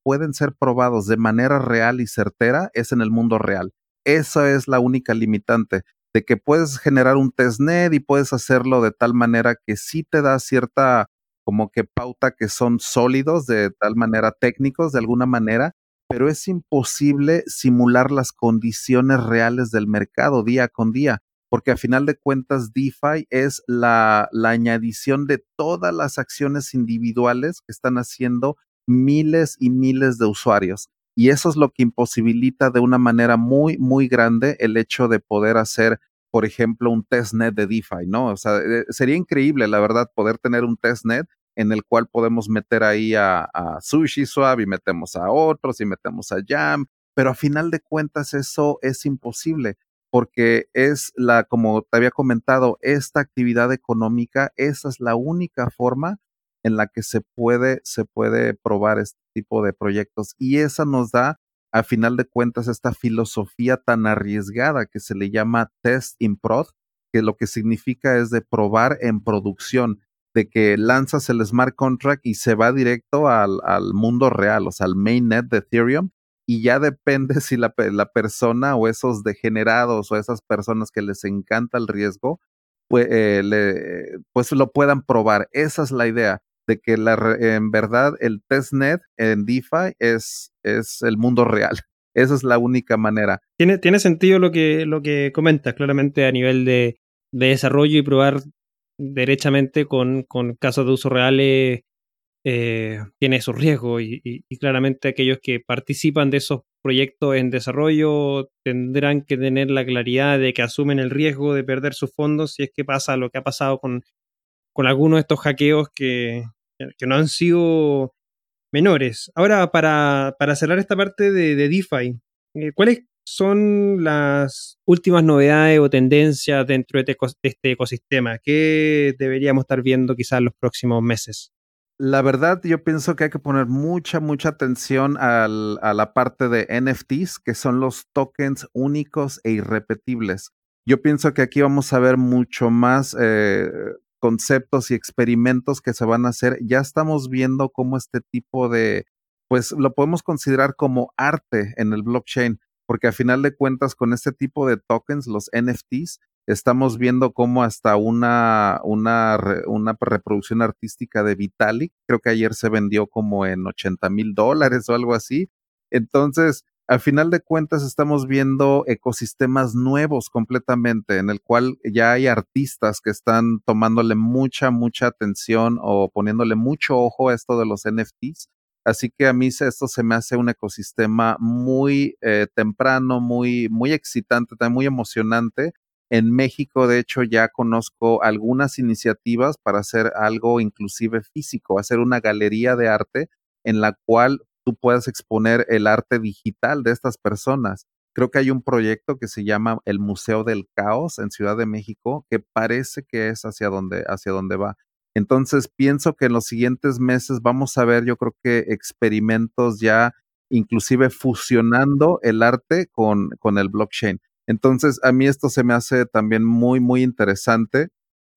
pueden ser probados de manera real y certera es en el mundo real. Esa es la única limitante de que puedes generar un testnet y puedes hacerlo de tal manera que sí te da cierta como que pauta que son sólidos de tal manera técnicos de alguna manera, pero es imposible simular las condiciones reales del mercado día con día, porque a final de cuentas DeFi es la, la añadición de todas las acciones individuales que están haciendo miles y miles de usuarios. Y eso es lo que imposibilita de una manera muy, muy grande el hecho de poder hacer, por ejemplo, un testnet de DeFi, ¿no? O sea, eh, sería increíble, la verdad, poder tener un testnet en el cual podemos meter ahí a, Sushi Swap y metemos a otros y metemos a Jam, pero a final de cuentas eso es imposible porque es la, como te había comentado, esta actividad económica, esa es la única forma en la que se puede, se puede probar este tipo de proyectos y esa nos da a final de cuentas esta filosofía tan arriesgada que se le llama test in prod, que lo que significa es de probar en producción, de que lanzas el smart contract y se va directo al, al mundo real, o sea, al mainnet de Ethereum, y ya depende si la, la, persona o esos degenerados o esas personas que les encanta el riesgo, pues, le, pues lo puedan probar. Esa es la idea de que la, en verdad el testnet en DeFi es, es el mundo real. Esa es la única manera. Tiene, tiene sentido lo que, lo que comentas, claramente a nivel de, de desarrollo y probar derechamente con, con casos de uso reales eh, tiene sus riesgos y, claramente aquellos que participan de esos proyectos en desarrollo tendrán que tener la claridad de que asumen el riesgo de perder sus fondos si es que pasa lo que ha pasado con, con algunos de estos hackeos que, que no han sido menores. Ahora, para, para cerrar esta parte de, de DeFi, eh, ¿cuáles son las últimas novedades o tendencias dentro de este ecosistema? ¿Qué deberíamos estar viendo quizás los próximos meses? La verdad, yo pienso que hay que poner mucha, mucha atención a la parte de NFTs, que son los tokens únicos e irrepetibles. Yo pienso que aquí vamos a ver mucho más eh, conceptos y experimentos que se van a hacer. Ya estamos viendo cómo este tipo de, pues lo podemos considerar como arte en el blockchain, porque a final de cuentas con este tipo de tokens, los NFTs, estamos viendo cómo hasta una, una, una reproducción artística de Vitalik, creo que ayer se vendió como en 80 mil dólares o algo así. Entonces, al final de cuentas estamos viendo ecosistemas nuevos completamente, en el cual ya hay artistas que están tomándole mucha, mucha atención o poniéndole mucho ojo a esto de los NFTs. Así que a mí esto se me hace un ecosistema muy eh, temprano, muy, muy excitante, también muy emocionante en México, de hecho, ya conozco algunas iniciativas para hacer algo inclusive físico, hacer una galería de arte en la cual tú puedas exponer el arte digital de estas personas. Creo que hay un proyecto que se llama el Museo del Caos en Ciudad de México que parece que es hacia donde, hacia donde va. Entonces pienso que en los siguientes meses vamos a ver, yo creo que experimentos ya inclusive fusionando el arte con, con el blockchain. Entonces, a mí esto se me hace también muy, muy interesante.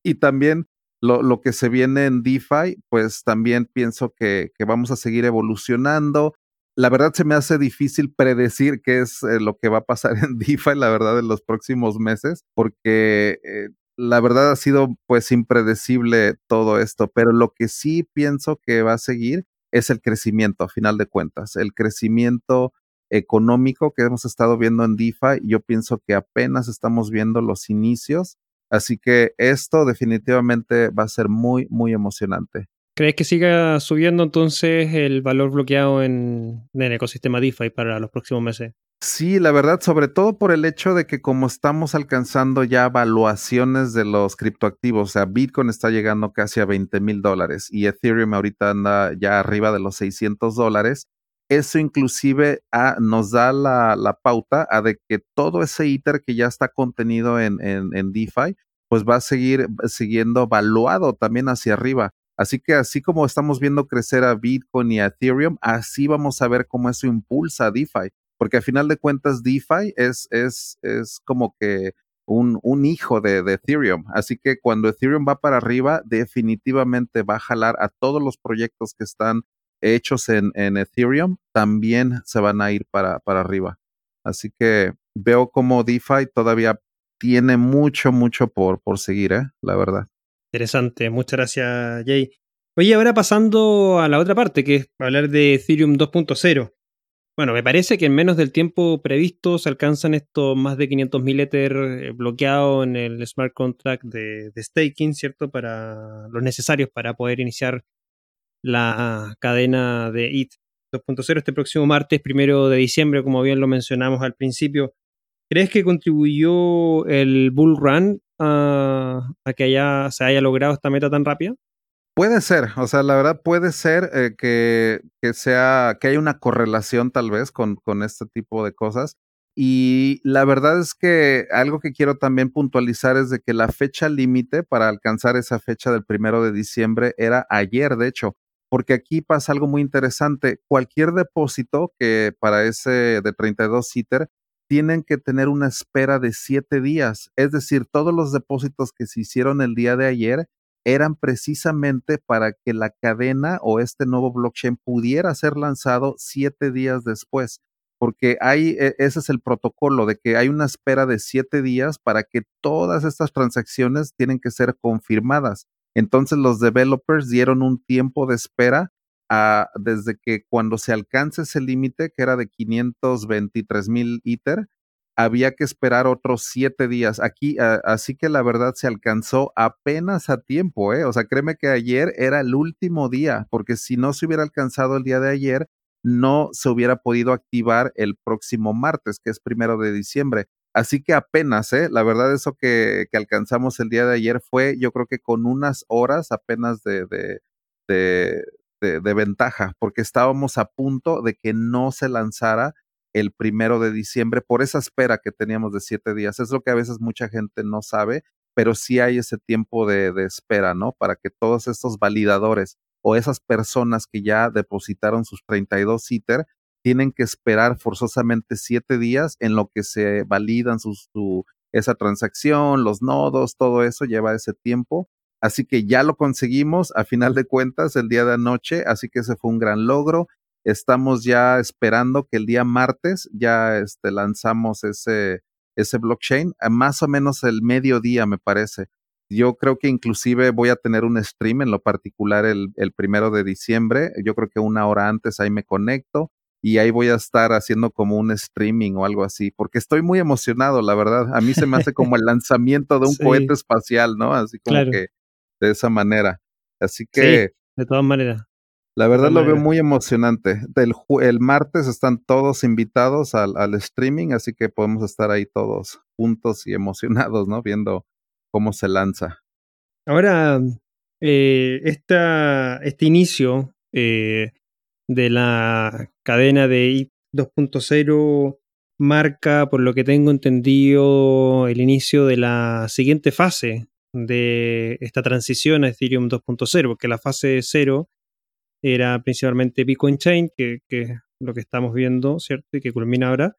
Y también lo, lo que se viene en DeFi, pues también pienso que, que, vamos a seguir evolucionando. La verdad se me hace difícil predecir qué es eh, lo que va a pasar en DeFi, la verdad, en los próximos meses, porque eh, la verdad ha sido pues impredecible todo esto, pero lo que sí pienso que va a seguir es el crecimiento, a final de cuentas, el crecimiento económico que hemos estado viendo en DeFi. Yo pienso que apenas estamos viendo los inicios, así que esto definitivamente va a ser muy, muy emocionante. ¿Crees que siga subiendo entonces el valor bloqueado en, el ecosistema DeFi para los próximos meses? Sí, la verdad, sobre todo por el hecho de que como estamos alcanzando ya valuaciones de los criptoactivos, o sea, Bitcoin está llegando casi a 20 mil dólares y Ethereum ahorita anda ya arriba de los 600 dólares, eso inclusive ah, nos da la, pauta a de que todo ese ITER que ya está contenido en, en, DeFi, pues va a seguir siguiendo valuado también hacia arriba. Así que así como estamos viendo crecer a Bitcoin y a Ethereum, así vamos a ver cómo eso impulsa a DeFi. Porque al final de cuentas, DeFi es, es, es como que un, un hijo de, de, Ethereum. Así que cuando Ethereum va para arriba, definitivamente va a jalar a todos los proyectos que están hechos en, en Ethereum también se van a ir para, para arriba. Así que veo como DeFi todavía tiene mucho, mucho por, por seguir, ¿eh? la verdad. Interesante, muchas gracias Jay. Oye, ahora pasando a la otra parte, que es hablar de Ethereum 2.0. Bueno, me parece que en menos del tiempo previsto se alcanzan estos más de 500.000 Ether eh, bloqueados en el smart contract de, staking, ¿cierto? Para los necesarios para poder iniciar la cadena de IT 2.0 este próximo martes, primero de diciembre, como bien lo mencionamos al principio. ¿Crees que contribuyó el Bull Run a, que se haya logrado esta meta tan rápida? Puede ser, o sea, la verdad puede ser eh, que, que, sea, que haya una correlación tal vez con, con este tipo de cosas. Y la verdad es que algo que quiero también puntualizar es de que la fecha límite para alcanzar esa fecha del primero de diciembre era ayer, de hecho, porque aquí pasa algo muy interesante. Cualquier depósito que para ese de 32 ITER tienen que tener una espera de siete días. Es decir, todos los depósitos que se hicieron el día de ayer eran precisamente para que la cadena o este nuevo blockchain pudiera ser lanzado siete días después, porque hay, e, ese es el protocolo de que hay una espera de siete días para que todas estas transacciones tienen que ser confirmadas. Entonces los developers dieron un tiempo de espera a, desde que cuando se alcance ese límite, que era de 523 mil ITER, había que esperar otros siete días. Aquí, así que la verdad se alcanzó apenas a tiempo, ¿eh? O sea, créeme que ayer era el último día, porque si no se hubiera alcanzado el día de ayer, no se hubiera podido activar el próximo martes, que es primero de diciembre. Así que apenas, ¿eh? La verdad, eso que, que alcanzamos el día de ayer fue, yo creo que con unas horas apenas de, de, de, de ventaja, porque estábamos a punto de que no se lanzara el primero de diciembre por esa espera que teníamos de siete días. Es lo que a veces mucha gente no sabe, pero sí hay ese tiempo de, de espera, ¿no? Para que todos estos validadores o esas personas que ya depositaron sus 32 ITER tienen que esperar forzosamente siete días en lo que se validan su, esa transacción, los nodos, todo eso lleva ese tiempo. Así que ya lo conseguimos a final de cuentas el día de anoche, así que ese fue un gran logro estamos ya esperando que el día martes ya este, lanzamos ese, ese blockchain, a más o menos el mediodía me parece. Yo creo que inclusive voy a tener un stream en lo particular el, el primero de diciembre. Yo creo que una hora antes ahí me conecto y ahí voy a estar haciendo como un streaming o algo así, porque estoy muy emocionado, la verdad. A mí se me hace como el lanzamiento de un cohete espacial, ¿no? Así como que de esa manera. Así que... de todas maneras. La verdad lo veo muy emocionante. El, el martes están todos invitados al, al, streaming, así que podemos estar ahí todos juntos y emocionados, ¿no? Viendo cómo se lanza. Ahora, eh, esta, este inicio eh, de la cadena de I 2.0 marca, por lo que tengo entendido, el inicio de la siguiente fase de esta transición a Ethereum 2.0, porque la fase 0 era principalmente Bitcoin Chain, que, es lo que estamos viendo, ¿cierto? Y que culmina ahora.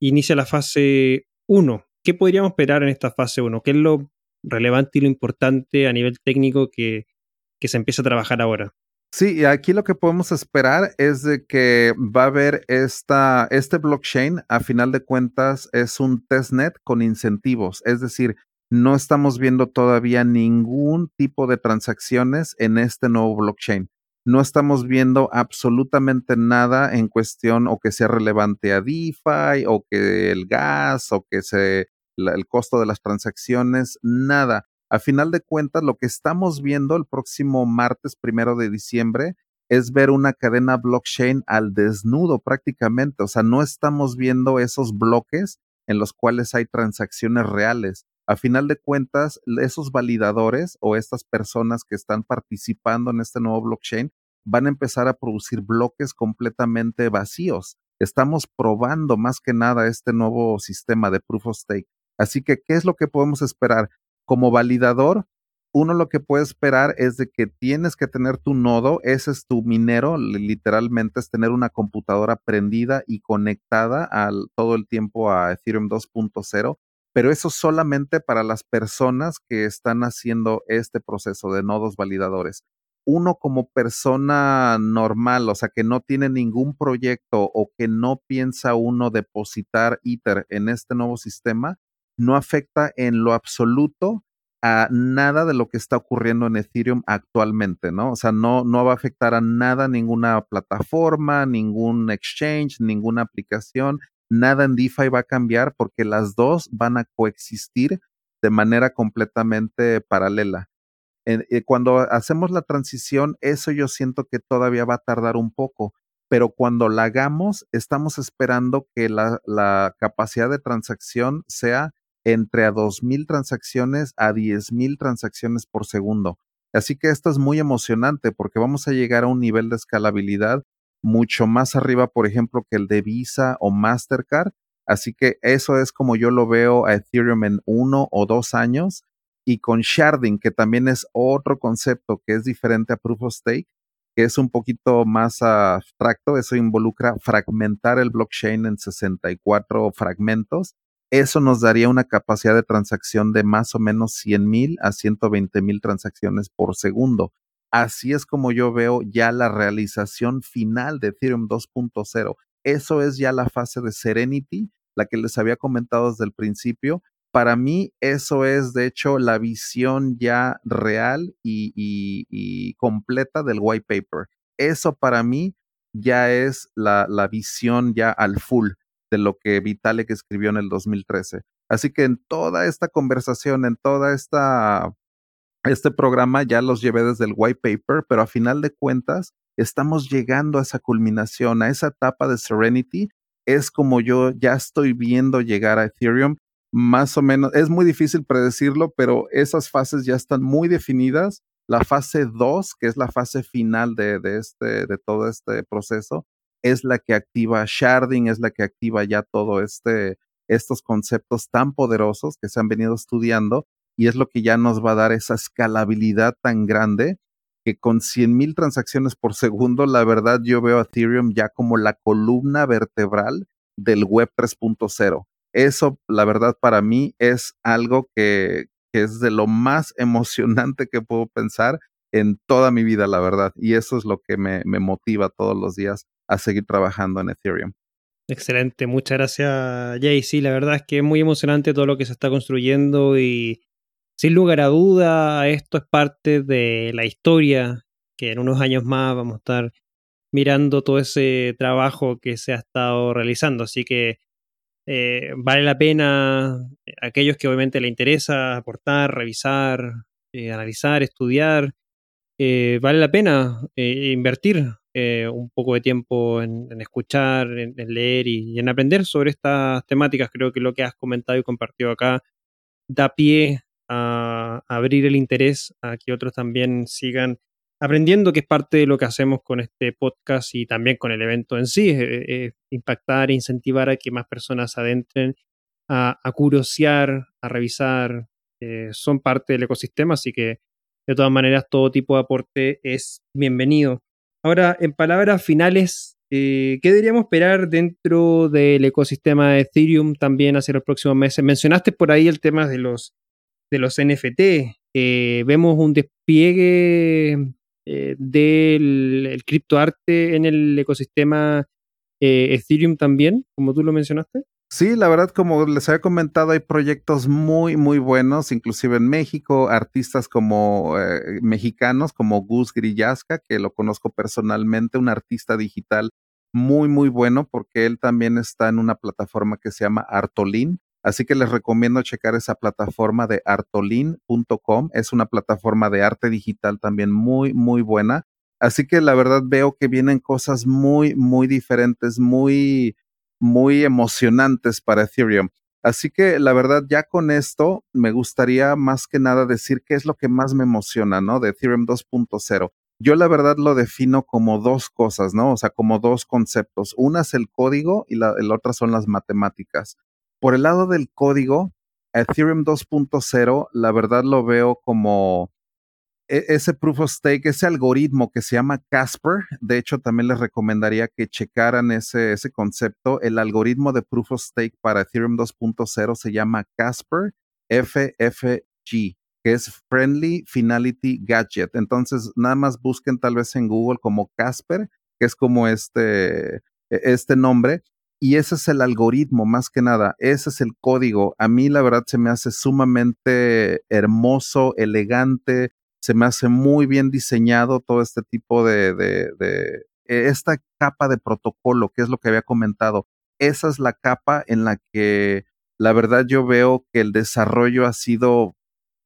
Inicia la fase 1. ¿Qué podríamos esperar en esta fase 1? ¿Qué es lo relevante y lo importante a nivel técnico que, que se empieza a trabajar ahora? Sí, aquí lo que podemos esperar es de que va a haber esta, este blockchain, a final de cuentas, es un testnet con incentivos. Es decir, no estamos viendo todavía ningún tipo de transacciones en este nuevo blockchain no estamos viendo absolutamente nada en cuestión o que sea relevante a DeFi o que el gas o que se, el costo de las transacciones, nada. A final de cuentas, lo que estamos viendo el próximo martes primero de diciembre es ver una cadena blockchain al desnudo prácticamente. O sea, no estamos viendo esos bloques en los cuales hay transacciones reales. A final de cuentas, esos validadores o estas personas que están participando en este nuevo blockchain van a empezar a producir bloques completamente vacíos. Estamos probando más que nada este nuevo sistema de proof of stake. Así que, ¿qué es lo que podemos esperar? Como validador, uno lo que puede esperar es de que tienes que tener tu nodo, ese es tu minero, literalmente es tener una computadora prendida y conectada al, todo el tiempo a Ethereum 2.0 pero eso solamente para las personas que están haciendo este proceso de nodos validadores. Uno como persona normal, o sea, que no tiene ningún proyecto o que no piensa uno depositar ITER en este nuevo sistema, no afecta en lo absoluto a nada de lo que está ocurriendo en Ethereum actualmente, ¿no? O sea, no, no va a afectar a nada, ninguna plataforma, ningún exchange, ninguna aplicación, nada en DeFi va a cambiar porque las dos van a coexistir de manera completamente paralela. Eh, cuando hacemos la transición, eso yo siento que todavía va a tardar un poco, pero cuando la hagamos, estamos esperando que la, capacidad de transacción sea entre a 2.000 transacciones a 10.000 transacciones por segundo. Así que esto es muy emocionante porque vamos a llegar a un nivel de escalabilidad mucho más arriba, por ejemplo, que el de Visa o Mastercard. Así que eso es como yo lo veo a Ethereum en uno o dos años. Y con sharding, que también es otro concepto que es diferente a Proof of Stake, que es un poquito más abstracto, eso involucra fragmentar el blockchain en 64 fragmentos. Eso nos daría una capacidad de transacción de más o menos 100 mil a 120 mil transacciones por segundo. Así es como yo veo ya la realización final de Ethereum 2.0. Eso es ya la fase de Serenity, la que les había comentado desde el principio. Para mí eso es de hecho la visión ya real y, completa del white paper. Eso para mí ya es la, la visión ya al full de lo que Vitalik escribió en el 2013. Así que en toda esta conversación, en toda esta este programa ya los llevé desde el white paper, pero a final de cuentas estamos llegando a esa culminación, a esa etapa de Serenity. Es como yo ya estoy viendo llegar a Ethereum, más o menos, es muy difícil predecirlo, pero esas fases ya están muy definidas. La fase 2, que es la fase final de, de, este, de todo este proceso, es la que activa sharding, es la que activa ya todo este, estos conceptos tan poderosos que se han venido estudiando y es lo que ya nos va a dar esa escalabilidad tan grande que con 100 mil transacciones por segundo, la verdad yo veo a Ethereum ya como la columna vertebral del web 3.0. Eso, la verdad, para mí es algo que, es de lo más emocionante que puedo pensar en toda mi vida, la verdad. Y eso es lo que me, me motiva todos los días a seguir trabajando en Ethereum. Excelente, muchas gracias Jay. Sí, la verdad es que es muy emocionante todo lo que se está construyendo y sin lugar a duda, esto es parte de la historia, que en unos años más vamos a estar mirando todo ese trabajo que se ha estado realizando. Así que eh, vale la pena, eh, aquellos que obviamente le interesa aportar, revisar, eh, analizar, estudiar, vale la pena invertir un poco de tiempo en, escuchar, en, leer y, en aprender sobre estas temáticas. Creo que lo que has comentado y compartido acá da pie a abrir el interés a que otros también sigan aprendiendo, que es parte de lo que hacemos con este podcast y también con el evento en sí, impactar e incentivar a que más personas adentren a, a a revisar, eh, son parte del ecosistema, así que de todas maneras todo tipo de aporte es bienvenido. Ahora, en palabras finales, eh, ¿qué deberíamos esperar dentro del ecosistema de Ethereum también hacia los próximos meses? Mencionaste por ahí el tema de los de los NFT. Eh, vemos un despliegue eh, del criptoarte en el ecosistema eh, Ethereum también, como tú lo mencionaste. Sí, la verdad, como les había comentado, hay proyectos muy, muy buenos, inclusive en México, artistas como mexicanos, como Gus Grillasca, que lo conozco personalmente, un artista digital muy, muy bueno, porque él también está en una plataforma que se llama Artolin, Así que les recomiendo checar esa plataforma de artolin.com. Es una plataforma de arte digital también muy, muy buena. Así que la verdad veo que vienen cosas muy, muy diferentes, muy, muy emocionantes para Ethereum. Así que la verdad ya con esto me gustaría más que nada decir qué es lo que más me emociona, ¿no? De Ethereum 2.0. Yo la verdad lo defino como dos cosas, ¿no? O sea, como dos conceptos. Una es el código y la, la otra son las matemáticas. Por el lado del código, Ethereum 2.0, la verdad lo veo como e, ese proof of stake, ese algoritmo que se llama Casper. De hecho, también les recomendaría que checaran ese, ese concepto. El algoritmo de proof of stake para Ethereum 2.0 se llama Casper FFG, que es Friendly Finality Gadget. Entonces, nada más busquen tal vez en Google como Casper, que es como este, e, este nombre y ese es el algoritmo más que nada, ese es el código. A mí la verdad se me hace sumamente hermoso, elegante, se me hace muy bien diseñado todo este tipo de, de, de esta capa de protocolo, que es lo que había comentado. Esa es la capa en la que la verdad yo veo que el desarrollo ha sido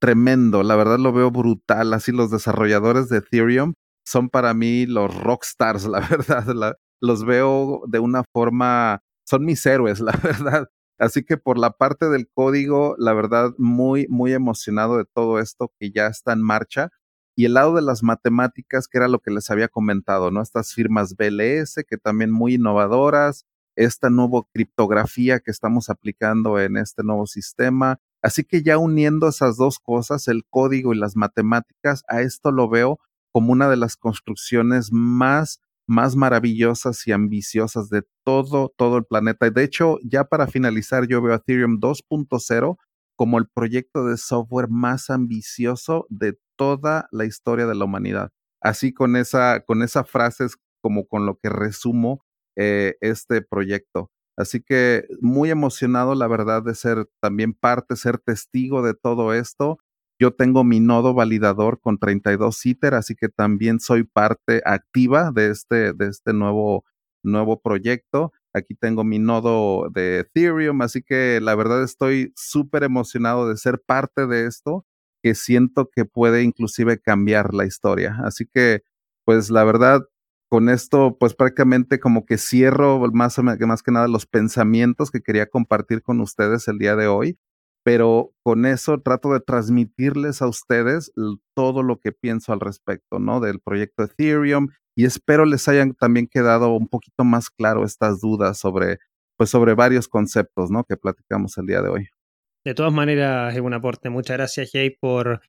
tremendo, la verdad lo veo brutal, así los desarrolladores de Ethereum son para mí los rockstars, la verdad, los veo de una forma son mis héroes, la verdad. Así que por la parte del código, la verdad, muy, muy emocionado de todo esto que ya está en marcha. y el lado de las matemáticas, que era lo que les había comentado, ¿no? Estas firmas BLS, que también muy innovadoras, esta nueva criptografía que estamos aplicando en este nuevo sistema. Así que ya uniendo esas dos cosas, el código y las matemáticas, a esto lo veo como una de las construcciones más más maravillosas y ambiciosas de todo, todo el planeta. De hecho, ya para finalizar, yo veo Ethereum 2.0 como el proyecto de software más ambicioso de toda la historia de la humanidad. Así con esa, con esa frase es como con lo que resumo eh, este proyecto. Así que muy emocionado, la verdad, de ser también parte, ser testigo de todo esto. Yo tengo mi nodo validador con 32 ITER, así que también soy parte activa de este, de este nuevo, nuevo proyecto. Aquí tengo mi nodo de Ethereum, así que la verdad estoy súper emocionado de ser parte de esto, que siento que puede inclusive cambiar la historia. Así que, pues la verdad, con esto, pues prácticamente como que cierro más, más que nada los pensamientos que quería compartir con ustedes el día de hoy pero con eso trato de transmitirles a ustedes todo lo que pienso al respecto, ¿no? Del proyecto Ethereum y espero les hayan también quedado un poquito más claro estas dudas sobre, pues sobre varios conceptos, ¿no? Que platicamos el día de hoy. De todas maneras, es un aporte. Muchas gracias, Jay, por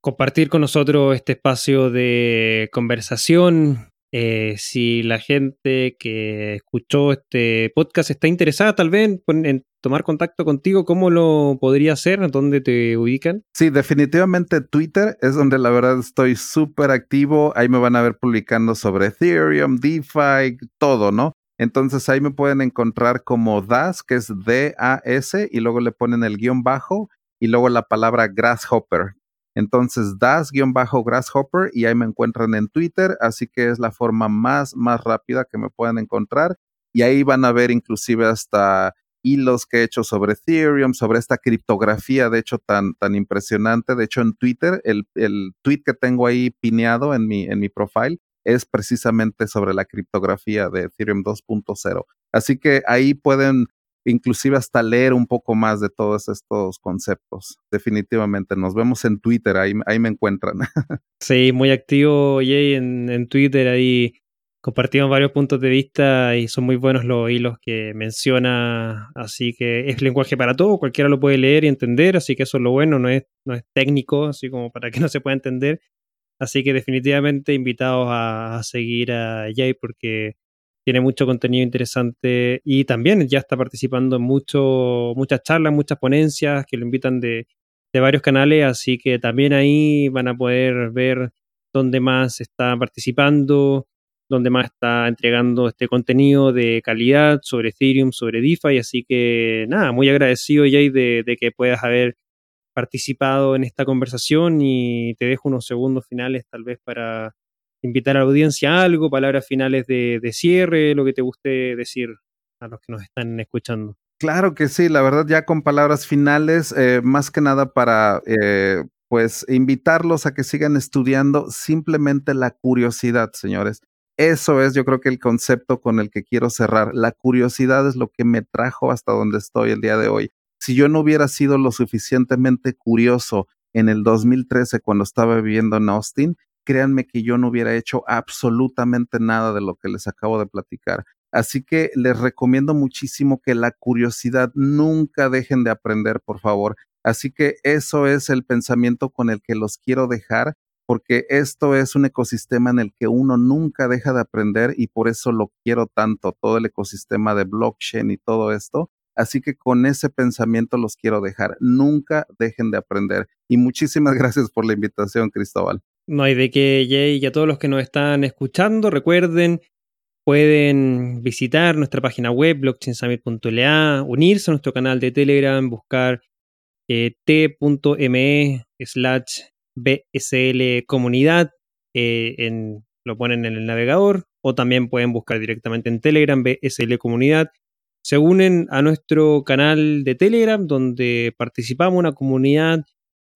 compartir con nosotros este espacio de conversación eh, si la gente que escuchó este podcast está interesada tal vez en, tomar contacto contigo, ¿cómo lo podría hacer? ¿Dónde te ubican? Sí, definitivamente Twitter es donde la verdad estoy súper activo. Ahí me van a ver publicando sobre Ethereum, DeFi, todo, ¿no? Entonces ahí me pueden encontrar como DAS, que es D-A-S, y luego le ponen el guion bajo y luego la palabra Grasshopper, entonces, das-grasshopper y ahí me encuentran en Twitter, así que es la forma más, más rápida que me pueden encontrar. Y ahí van a ver inclusive hasta hilos que he hecho sobre Ethereum, sobre esta criptografía, de hecho, tan, tan impresionante. De hecho, en Twitter, el, el tweet que tengo ahí pineado en mi, en mi profile es precisamente sobre la criptografía de Ethereum 2.0. Así que ahí pueden inclusive hasta leer un poco más de todos estos conceptos. Definitivamente, nos vemos en Twitter, ahí, ahí me encuentran. sí, muy activo Jay en, en Twitter, ahí compartimos varios puntos de vista y son muy buenos los hilos que menciona, así que es lenguaje para todo, cualquiera lo puede leer y entender, así que eso es lo bueno, no es, no es técnico, así como para que no se pueda entender. Así que definitivamente invitados a, a seguir a Jay porque tiene mucho contenido interesante y también ya está participando en mucho, muchas charlas, muchas ponencias que lo invitan de, varios canales, así que también ahí van a poder ver dónde más está participando, dónde más está entregando este contenido de calidad sobre Ethereum, sobre DeFi, así que nada, muy agradecido Jay de, de que puedas haber participado en esta conversación y te dejo unos segundos finales tal vez para invitar a la audiencia a algo, palabras finales de, cierre, lo que te guste decir a los que nos están escuchando. Claro que sí, la verdad ya con palabras finales, eh, más que nada para eh, pues invitarlos a que sigan estudiando simplemente la curiosidad, señores. Eso es yo creo que el concepto con el que quiero cerrar. La curiosidad es lo que me trajo hasta donde estoy el día de hoy. Si yo no hubiera sido lo suficientemente curioso en el 2013 cuando estaba viviendo en Austin, créanme que yo no hubiera hecho absolutamente nada de lo que les acabo de platicar. Así que les recomiendo muchísimo que la curiosidad nunca dejen de aprender, por favor. Así que eso es el pensamiento con el que los quiero dejar, porque esto es un ecosistema en el que uno nunca deja de aprender y por eso lo quiero tanto, todo el ecosistema de blockchain y todo esto. Así que con ese pensamiento los quiero dejar. Nunca dejen de aprender. Y muchísimas gracias por la invitación, Cristóbal. No hay de qué, Jay, y a todos los que nos están escuchando, recuerden, pueden visitar nuestra página web, blockchainsummit.la, unirse a nuestro canal de Telegram, buscar eh, t.me slash bsl comunidad, eh, en, lo ponen en el navegador, o también pueden buscar directamente en Telegram, bsl comunidad. Se unen a nuestro canal de Telegram, donde participamos una comunidad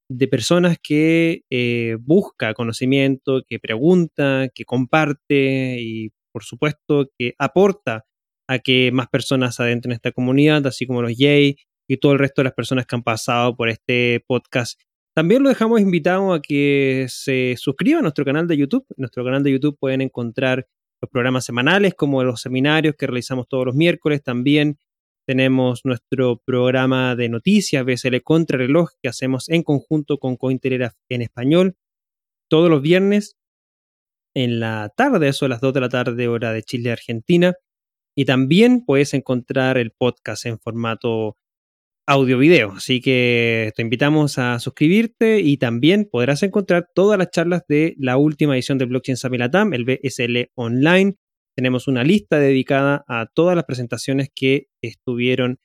de personas que eh, busca conocimiento, que pregunta, que comparte y por supuesto que aporta a que más personas adentren esta comunidad, así como los Jay y todo el resto de las personas que han pasado por este podcast También lo dejamos invitado a que se suscriban a nuestro canal de YouTube. En nuestro canal de YouTube pueden encontrar los programas semanales como los seminarios que realizamos todos los miércoles. También tenemos nuestro programa de noticias BSL Contrarreloj que hacemos en conjunto con Cointelegraph en español todos los viernes en la tarde, eso a las 2 de la tarde hora de Chile, Argentina. Y también puedes encontrar el podcast en formato audio-video. Así que te invitamos a suscribirte y también podrás encontrar todas las charlas de la última edición de Blockchain Summit el BSL Online. Tenemos una lista dedicada a todas las presentaciones que estuvieron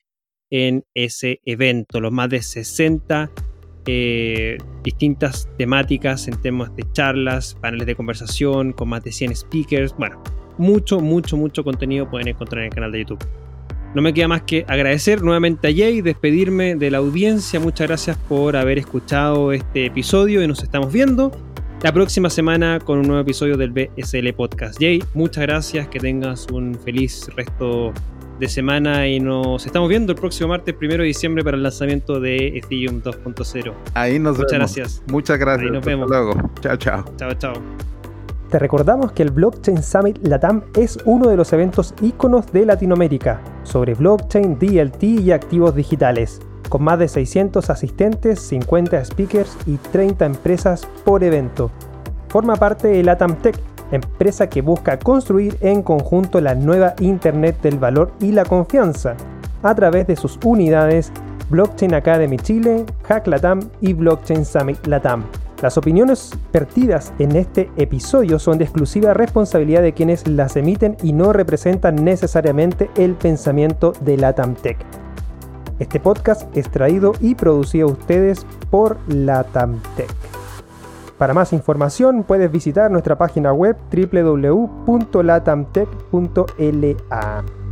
en ese evento, los más de 60 eh, distintas temáticas en temas de charlas, paneles de conversación con más de 100 speakers. Bueno, mucho, mucho, mucho contenido pueden encontrar en el canal de YouTube. No me queda más que agradecer nuevamente a Jay, despedirme de la audiencia. Muchas gracias por haber escuchado este episodio y nos estamos viendo la próxima semana con un nuevo episodio del BSL Podcast. Jay, muchas gracias, que tengas un feliz resto de semana y nos estamos viendo el próximo martes, primero de diciembre, para el lanzamiento de Ethereum 2.0. Ahí nos Muchas vemos. gracias. Muchas gracias. Ahí nos Hasta vemos. luego. Chao, chao. Chao, chao. Te recordamos que el Blockchain Summit Latam es uno de los eventos íconos de Latinoamérica sobre blockchain, DLT y activos digitales, con más de 600 asistentes, 50 speakers y 30 empresas por evento. Forma parte de Latam Tech, empresa que busca construir en conjunto la nueva Internet del valor y la confianza, a través de sus unidades Blockchain Academy Chile, Hack Latam y Blockchain Summit Latam. Las opiniones vertidas en este episodio son de exclusiva responsabilidad de quienes las emiten y no representan necesariamente el pensamiento de Latam Tech. Este podcast es traído y producido a ustedes por Latam Tech. Para más información puedes visitar nuestra página web www.latamtech.la.